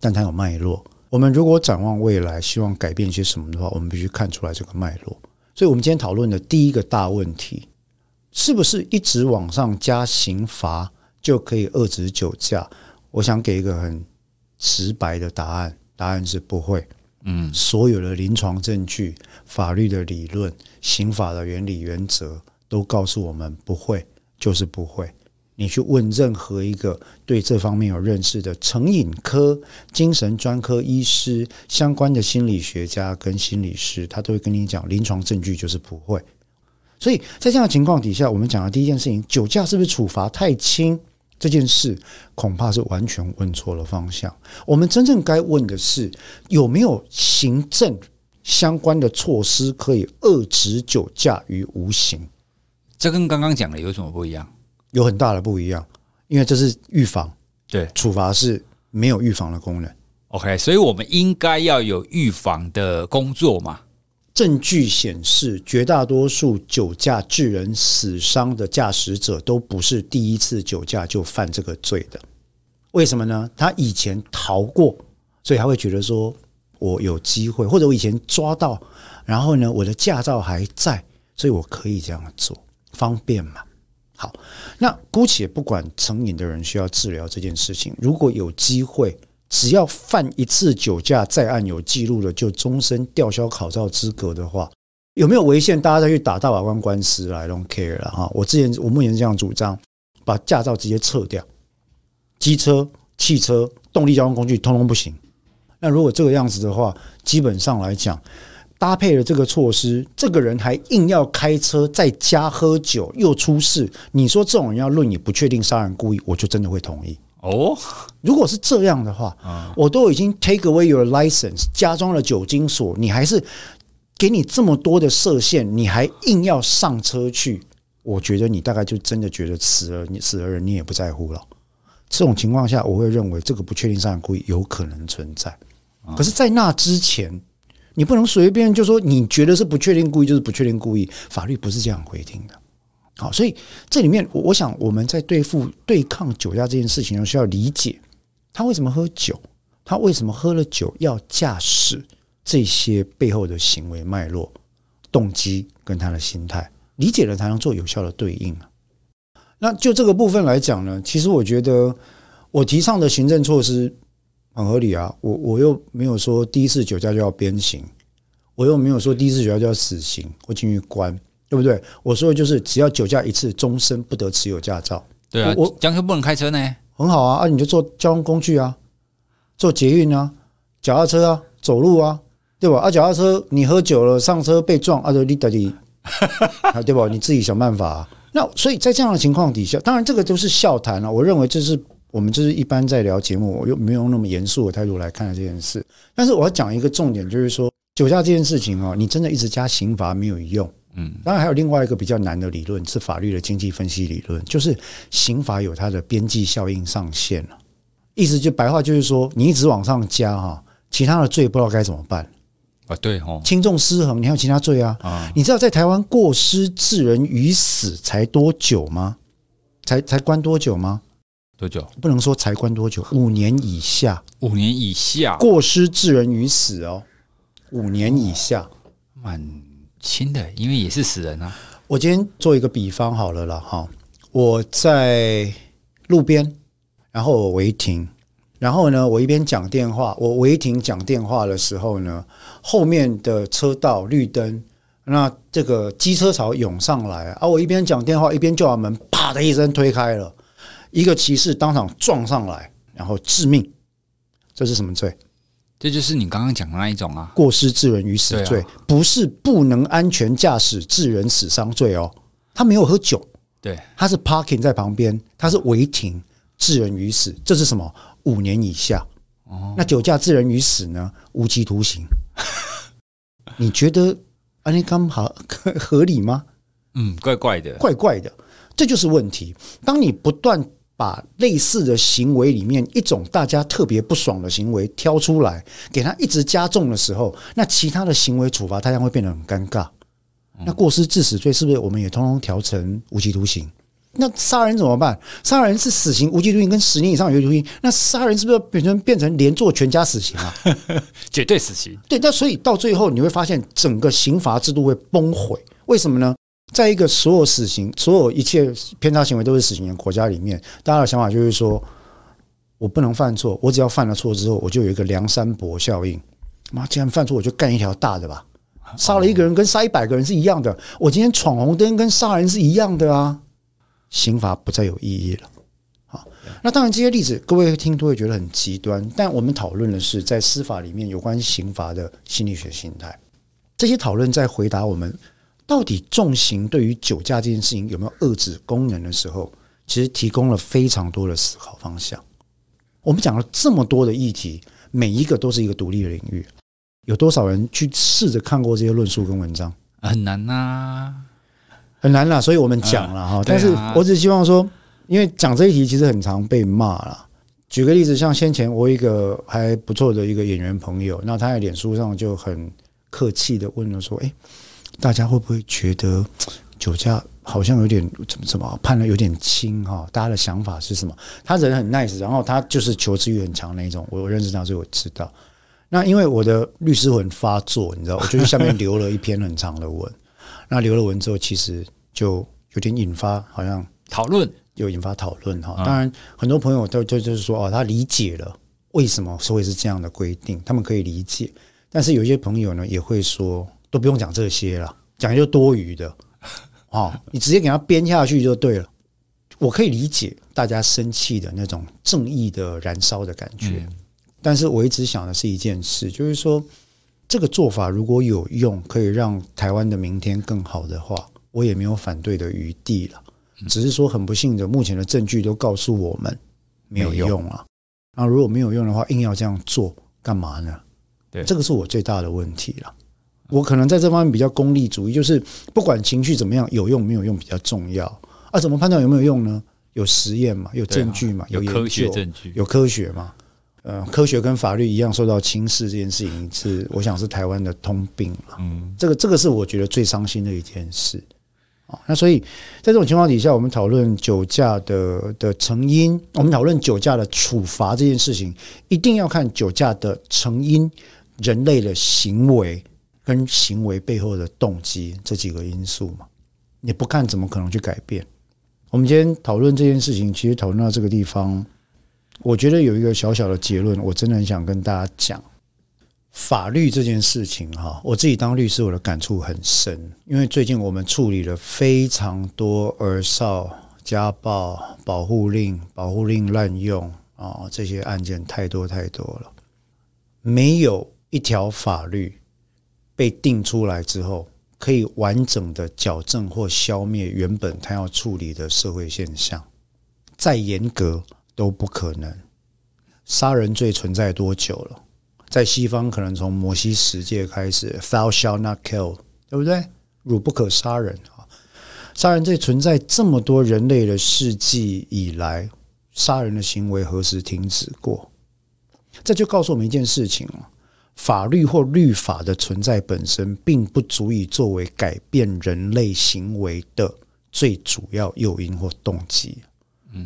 但它有脉络。”我们如果展望未来，希望改变一些什么的话，我们必须看出来这个脉络。所以，我们今天讨论的第一个大问题，是不是一直往上加刑罚就可以遏制酒驾？我想给一个很直白的答案，答案是不会。嗯，所有的临床证据、法律的理论、刑法的原理原则都告诉我们不会，就是不会。你去问任何一个对这方面有认识的成瘾科、精神专科医师、相关的心理学家跟心理师，他都会跟你讲，临床证据就是不会。所以在这样的情况底下，我们讲的第一件事情，酒驾是不是处罚太轻？这件事恐怕是完全问错了方向。我们真正该问的是，有没有行政相关的措施可以遏制酒驾于无形？这跟刚刚讲的有什么不一样？有很大的不一样，因为这是预防，对，处罚是没有预防的功能。OK，所以我们应该要有预防的工作嘛？证据显示，绝大多数酒驾致人死伤的驾驶者都不是第一次酒驾就犯这个罪的。为什么呢？他以前逃过，所以他会觉得说，我有机会，或者我以前抓到，然后呢，我的驾照还在，所以我可以这样做，方便嘛。好，那姑且不管成瘾的人需要治疗这件事情，如果有机会，只要犯一次酒驾在案有记录的，就终身吊销考照资格的话，有没有违宪？大家再去打大法官官司来 don't care 了哈。我之前我目前这样主张，把驾照直接撤掉，机车、汽车、动力交通工具通通不行。那如果这个样子的话，基本上来讲。搭配了这个措施，这个人还硬要开车，在家喝酒又出事。你说这种人要论你不确定杀人故意，我就真的会同意哦。如果是这样的话，我都已经 take away your license，加装了酒精锁，你还是给你这么多的设限，你还硬要上车去，我觉得你大概就真的觉得死了，你死了人你也不在乎了。这种情况下，我会认为这个不确定杀人故意有可能存在。可是，在那之前。你不能随便就说你觉得是不确定故意就是不确定故意，法律不是这样规定的。好，所以这里面我想我们在对付对抗酒驾这件事情上需要理解他为什么喝酒，他为什么喝了酒要驾驶，这些背后的行为脉络、动机跟他的心态，理解了才能做有效的对应啊。那就这个部分来讲呢，其实我觉得我提倡的行政措施。很合理啊，我我又没有说第一次酒驾就要鞭刑，我又没有说第一次酒驾就要死刑或进去关，对不对？我说的就是只要酒驾一次，终身不得持有驾照。对啊，我将就不能开车呢，很好啊，啊，你就坐交通工具啊，坐捷运啊，脚踏车啊，走路啊，对吧？啊，脚踏车你喝酒了上车被撞，啊，就你到底，对吧？你自己想办法啊。那所以在这样的情况底下，当然这个都是笑谈了。我认为这是我们就是一般在聊节目，我又没有那么严肃的态度来看这件事。但是我要讲一个重点，就是说酒驾这件事情哦，你真的一直加刑罚没有用。嗯，当然还有另外一个比较难的理论是法律的经济分析理论，就是刑罚有它的边际效应上限了。意思就白话就是说，你一直往上加哈，其他的罪不知道该怎么办。啊，对哦，轻重失衡，你还有其他罪啊？啊，你知道在台湾过失致人于死才多久吗？才才关多久吗？多久？不能说才关多久，五年以下。五年以下，过失致人于死哦，五年以下，蛮轻的，因为也是死人啊。我今天做一个比方好了啦，哈，我在路边，然后我违停。然后呢，我一边讲电话，我违停讲电话的时候呢，后面的车道绿灯，那这个机车潮涌上来啊，我一边讲电话一边就把门啪的一声推开了，一个骑士当场撞上来，然后致命，这是什么罪？这就是你刚刚讲的那一种啊，过失致人于死罪，不是不能安全驾驶致人死伤罪哦，他没有喝酒，对，他是 parking 在旁边，他是违停致人于死，这是什么？五年以下，哦。那酒驾致人于死呢？无期徒刑。你觉得安尼刚好合理吗？嗯，怪怪的，怪怪的，这就是问题。当你不断把类似的行为里面一种大家特别不爽的行为挑出来，给他一直加重的时候，那其他的行为处罚他将会变得很尴尬。那过失致死罪是不是我们也通通调成无期徒刑？那杀人怎么办？杀人是死刑、无期徒刑跟十年以上有期徒刑。那杀人是不是变成变成连坐全家死刑啊？绝对死刑。对，那所以到最后你会发现，整个刑罚制度会崩毁。为什么呢？在一个所有死刑、所有一切偏差行为都是死刑的国家里面，大家的想法就是说，我不能犯错，我只要犯了错之后，我就有一个梁山伯效应。妈，既然犯错，我就干一条大的吧。杀了一个人跟杀一百个人是一样的。我今天闯红灯跟杀人是一样的啊。刑罚不再有意义了。好，那当然这些例子各位听都会觉得很极端，但我们讨论的是在司法里面有关刑罚的心理学心态。这些讨论在回答我们到底重刑对于酒驾这件事情有没有遏制功能的时候，其实提供了非常多的思考方向。我们讲了这么多的议题，每一个都是一个独立的领域，有多少人去试着看过这些论述跟文章？很难呐。很难啦，所以我们讲了哈。但是我只希望说，因为讲这一题其实很常被骂了。举个例子，像先前我一个还不错的一个演员朋友，那他在脸书上就很客气的问了说：“诶，大家会不会觉得酒驾好像有点怎么怎么判的有点轻哈？大家的想法是什么？”他人很 nice，然后他就是求知欲很强那一种。我认识他，所以我知道。那因为我的律师魂发作，你知道，我就去下面留了一篇很长的文。那留了文之后，其实就有点引发，好像讨论，有引发讨论哈。当然，很多朋友都就就是说，哦，他理解了为什么会是这样的规定，他们可以理解。但是有些朋友呢，也会说，都不用讲这些了，讲就多余的，哦，你直接给他编下去就对了。我可以理解大家生气的那种正义的燃烧的感觉，但是我一直想的是一件事，就是说。这个做法如果有用，可以让台湾的明天更好的话，我也没有反对的余地了。只是说很不幸的，目前的证据都告诉我们没有用啊。那如果没有用的话，硬要这样做干嘛呢？对，这个是我最大的问题了。我可能在这方面比较功利主义，就是不管情绪怎么样，有用没有用比较重要。啊，怎么判断有没有用呢？有实验嘛？有证据嘛？有科学证据？有科学嘛？呃，科学跟法律一样受到轻视这件事情是，我想是台湾的通病了。嗯，这个这个是我觉得最伤心的一件事。啊那所以在这种情况底下，我们讨论酒驾的的成因，我们讨论酒驾的处罚这件事情，一定要看酒驾的成因、人类的行为跟行为背后的动机这几个因素嘛。你不看，怎么可能去改变？我们今天讨论这件事情，其实讨论到这个地方。我觉得有一个小小的结论，我真的很想跟大家讲，法律这件事情哈，我自己当律师，我的感触很深，因为最近我们处理了非常多儿少家暴、保护令、保护令滥用啊这些案件太多太多了。没有一条法律被定出来之后，可以完整的矫正或消灭原本他要处理的社会现象，再严格都不可能。杀人罪存在多久了？在西方，可能从摩西十诫开始，“Thou shalt not kill”，对不对？汝不可杀人啊！杀人罪存在这么多人类的世纪以来，杀人的行为何时停止过？这就告诉我们一件事情了。法律或律法的存在本身，并不足以作为改变人类行为的最主要诱因或动机。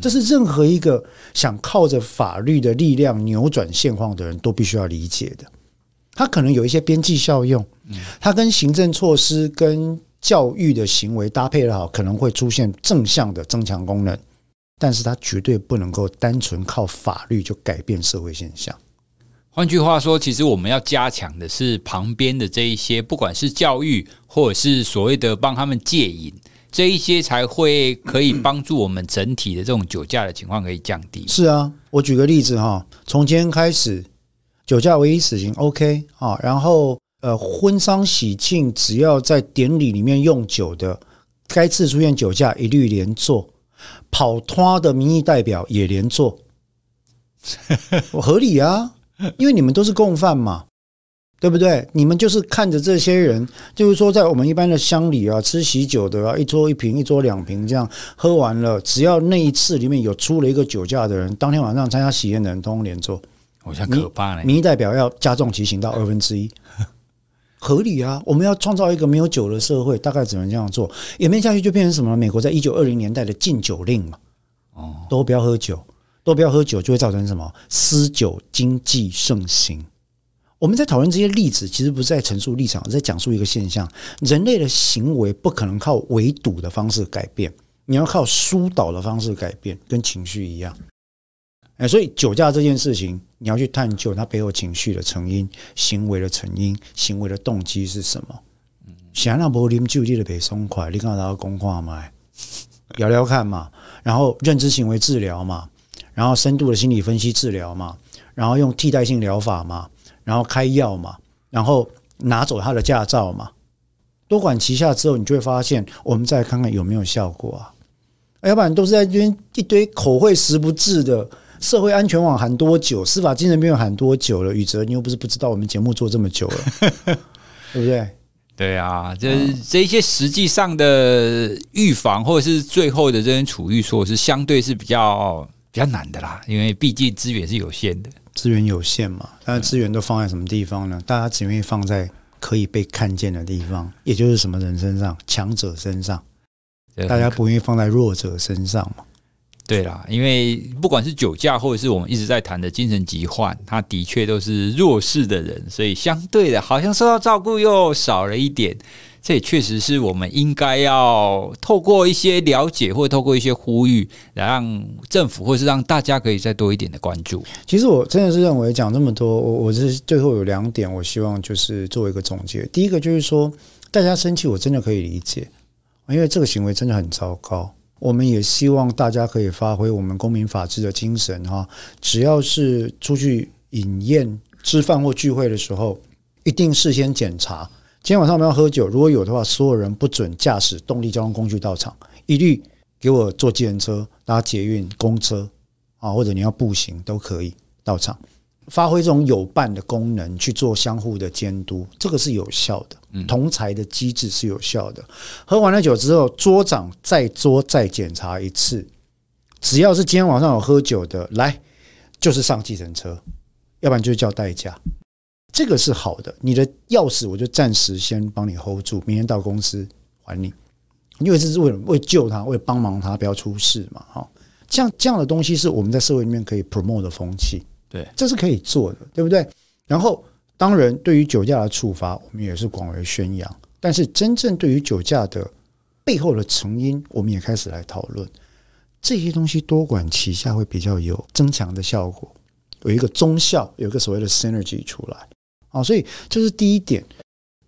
这是任何一个想靠着法律的力量扭转现况的人都必须要理解的。它可能有一些边际效用，它跟行政措施、跟教育的行为搭配的好，可能会出现正向的增强功能。但是它绝对不能够单纯靠法律就改变社会现象。换句话说，其实我们要加强的是旁边的这一些，不管是教育，或者是所谓的帮他们戒瘾，这一些才会可以帮助我们整体的这种酒驾的情况可以降低。是啊，我举个例子哈，从今天开始，酒驾唯一死刑 OK 啊，然后呃，婚丧喜庆只要在典礼里面用酒的，该次出现酒驾一律连坐，跑脱的民意代表也连坐，我 合理啊。因为你们都是共犯嘛，对不对？你们就是看着这些人，就是说，在我们一般的乡里啊，吃喜酒的啊，一桌一瓶，一桌两瓶这样喝完了，只要那一次里面有出了一个酒驾的人，当天晚上参加喜宴的人，通通连坐。我想可怕嘞！民意代表要加重其刑到二分之一，合理啊！我们要创造一个没有酒的社会，大概只能这样做。演变下去就变成什么？美国在一九二零年代的禁酒令嘛，哦，都不要喝酒。都不要喝酒，就会造成什么？私酒经济盛行。我们在讨论这些例子，其实不是在陈述立场，而在讲述一个现象：人类的行为不可能靠围堵的方式改变，你要靠疏导的方式改变，跟情绪一样。哎，所以酒驾这件事情，你要去探究它背后情绪的成因、行为的成因、行为的动机是什么。想让柏林就地的北松快，你看到公话吗？聊聊看嘛，然后认知行为治疗嘛。然后深度的心理分析治疗嘛，然后用替代性疗法嘛，然后开药嘛，然后拿走他的驾照嘛，多管齐下之后，你就会发现，我们再看看有没有效果啊？要不然都是在这边一堆口惠实不至的。社会安全网喊多久？司法精神病院喊多久了？宇哲，你又不是不知道，我们节目做这么久了，对不对？对啊，这这一些实际上的预防，或者是最后的这些处遇措施，相对是比较。比较难的啦，因为毕竟资源是有限的，资源有限嘛。但是资源都放在什么地方呢？大家只愿意放在可以被看见的地方，也就是什么人身上，强者身上。大家不愿意放在弱者身上嘛？对啦，因为不管是酒驾，或者是我们一直在谈的精神疾患，他的确都是弱势的人，所以相对的，好像受到照顾又少了一点。这也确实是我们应该要透过一些了解，或透过一些呼吁，来让政府或是让大家可以再多一点的关注。其实我真的是认为讲这么多，我我是最后有两点，我希望就是做一个总结。第一个就是说，大家生气，我真的可以理解，因为这个行为真的很糟糕。我们也希望大家可以发挥我们公民法治的精神哈，只要是出去饮宴、吃饭或聚会的时候，一定事先检查。今天晚上我们要喝酒，如果有的话，所有人不准驾驶动力交通工具到场，一律给我坐计程车、搭捷运、公车啊，或者你要步行都可以到场，发挥这种有伴的功能去做相互的监督，这个是有效的。同才的机制是有效的。喝完了酒之后，桌长再桌再检查一次，只要是今天晚上有喝酒的，来就是上计程车，要不然就是叫代驾。这个是好的，你的钥匙我就暂时先帮你 hold 住，明天到公司还你，因为这是为了为救他，为了帮忙他不要出事嘛，哈，这样这样的东西是我们在社会里面可以 promote 的风气，对，这是可以做的，对不对？然后，当然对于酒驾的处罚，我们也是广为宣扬，但是真正对于酒驾的背后的成因，我们也开始来讨论。这些东西，多管齐下会比较有增强的效果，有一个综效，有一个所谓的 synergy 出来。啊，所以这是第一点。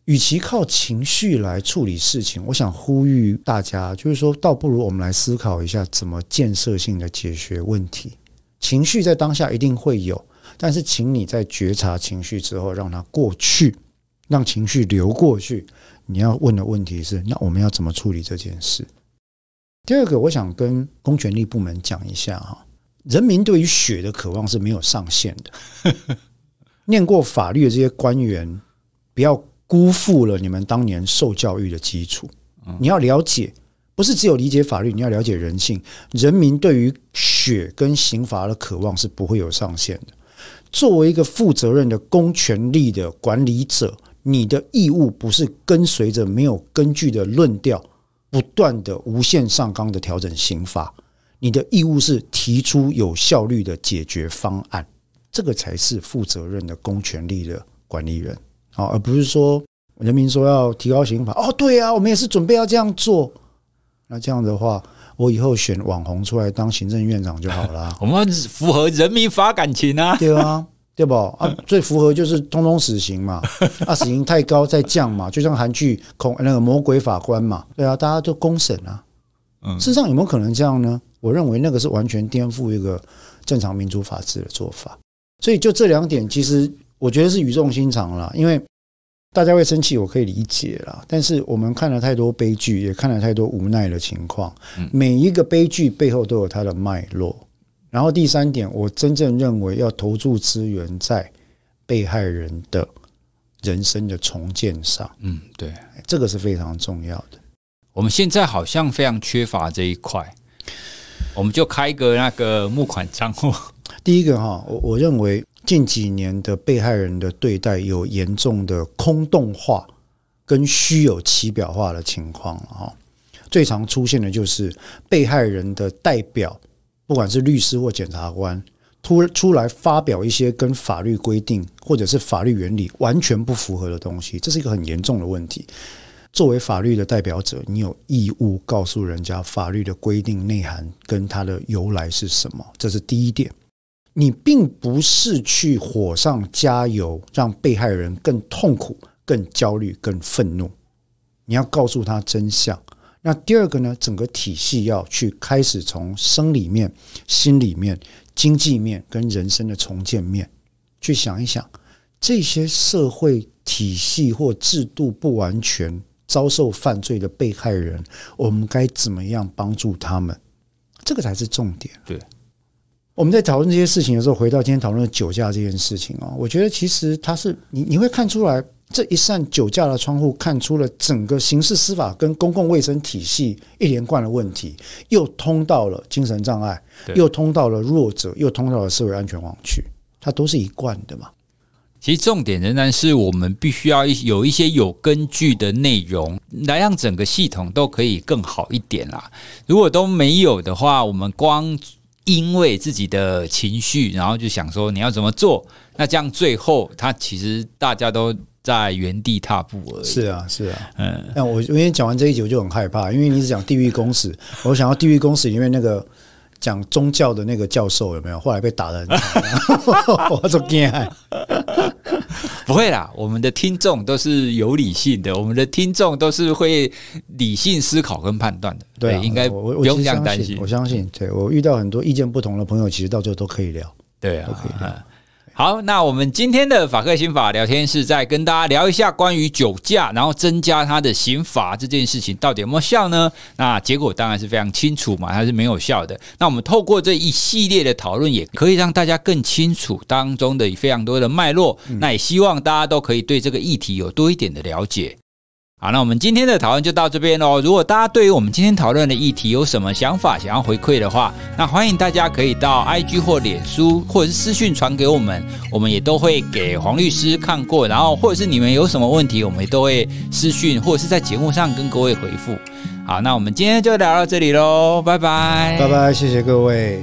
与其靠情绪来处理事情，我想呼吁大家，就是说，倒不如我们来思考一下，怎么建设性的解决问题。情绪在当下一定会有，但是，请你在觉察情绪之后，让它过去，让情绪流过去。你要问的问题是：那我们要怎么处理这件事？第二个，我想跟公权力部门讲一下哈，人民对于血的渴望是没有上限的。念过法律的这些官员，不要辜负了你们当年受教育的基础。你要了解，不是只有理解法律，你要了解人性。人民对于血跟刑罚的渴望是不会有上限的。作为一个负责任的公权力的管理者，你的义务不是跟随着没有根据的论调，不断的无限上纲的调整刑罚。你的义务是提出有效率的解决方案，这个才是负责任的公权力的管理人啊，而不是说人民说要提高刑法。哦，对啊，我们也是准备要这样做。那这样的话，我以后选网红出来当行政院长就好了。我们符合人民法感情啊，对啊，对不啊？最符合就是通通死刑嘛，啊，死刑太高再降嘛，就像韩剧恐那个魔鬼法官嘛，对啊，大家都公审啊。嗯，事实上有没有可能这样呢？我认为那个是完全颠覆一个正常民主法治的做法。所以就这两点，其实我觉得是语重心长了，因为。大家会生气，我可以理解啦。但是我们看了太多悲剧，也看了太多无奈的情况。每一个悲剧背后都有它的脉络。然后第三点，我真正认为要投注资源在被害人的人生的重建上。嗯，对，这个是非常重要的。我们现在好像非常缺乏这一块，我们就开个那个募款账户。第一个哈，我我认为。近几年的被害人的对待有严重的空洞化跟虚有其表化的情况哈，最常出现的就是被害人的代表，不管是律师或检察官，突出来发表一些跟法律规定或者是法律原理完全不符合的东西，这是一个很严重的问题。作为法律的代表者，你有义务告诉人家法律的规定内涵跟它的由来是什么，这是第一点。你并不是去火上加油，让被害人更痛苦、更焦虑、更愤怒。你要告诉他真相。那第二个呢？整个体系要去开始从生理面、心里面、经济面跟人生的重建面去想一想，这些社会体系或制度不完全、遭受犯罪的被害人，我们该怎么样帮助他们？这个才是重点。对。我们在讨论这些事情的时候，回到今天讨论的酒驾这件事情啊，我觉得其实它是你你会看出来，这一扇酒驾的窗户，看出了整个刑事司法跟公共卫生体系一连贯的问题，又通到了精神障碍，又通到了弱者，又通到了社会安全网去，它都是一贯的嘛。其实重点仍然是我们必须要有一些有根据的内容，来让整个系统都可以更好一点啦。如果都没有的话，我们光。因为自己的情绪，然后就想说你要怎么做，那这样最后他其实大家都在原地踏步而已。是啊，是啊，嗯。那我因为讲完这一集我就很害怕，因为你是讲地狱公使，我想要地狱公使里面那个讲宗教的那个教授有没有？后来被打的很惨，我怎么惊？不会啦，我们的听众都是有理性的，我们的听众都是会理性思考跟判断的。对，对，应该不用这样担心。我相信，对，我遇到很多意见不同的朋友，其实到最后都可以聊。对啊，都可以聊。好，那我们今天的法克刑法聊天室在跟大家聊一下关于酒驾，然后增加它的刑罚这件事情到底有没有效呢？那结果当然是非常清楚嘛，它是没有效的。那我们透过这一系列的讨论，也可以让大家更清楚当中的非常多的脉络。那也希望大家都可以对这个议题有多一点的了解。好，那我们今天的讨论就到这边喽。如果大家对于我们今天讨论的议题有什么想法，想要回馈的话，那欢迎大家可以到 IG 或脸书，或者是私讯传给我们，我们也都会给黄律师看过。然后，或者是你们有什么问题，我们也都会私讯或者是在节目上跟各位回复。好，那我们今天就聊到这里喽，拜拜，拜拜，谢谢各位。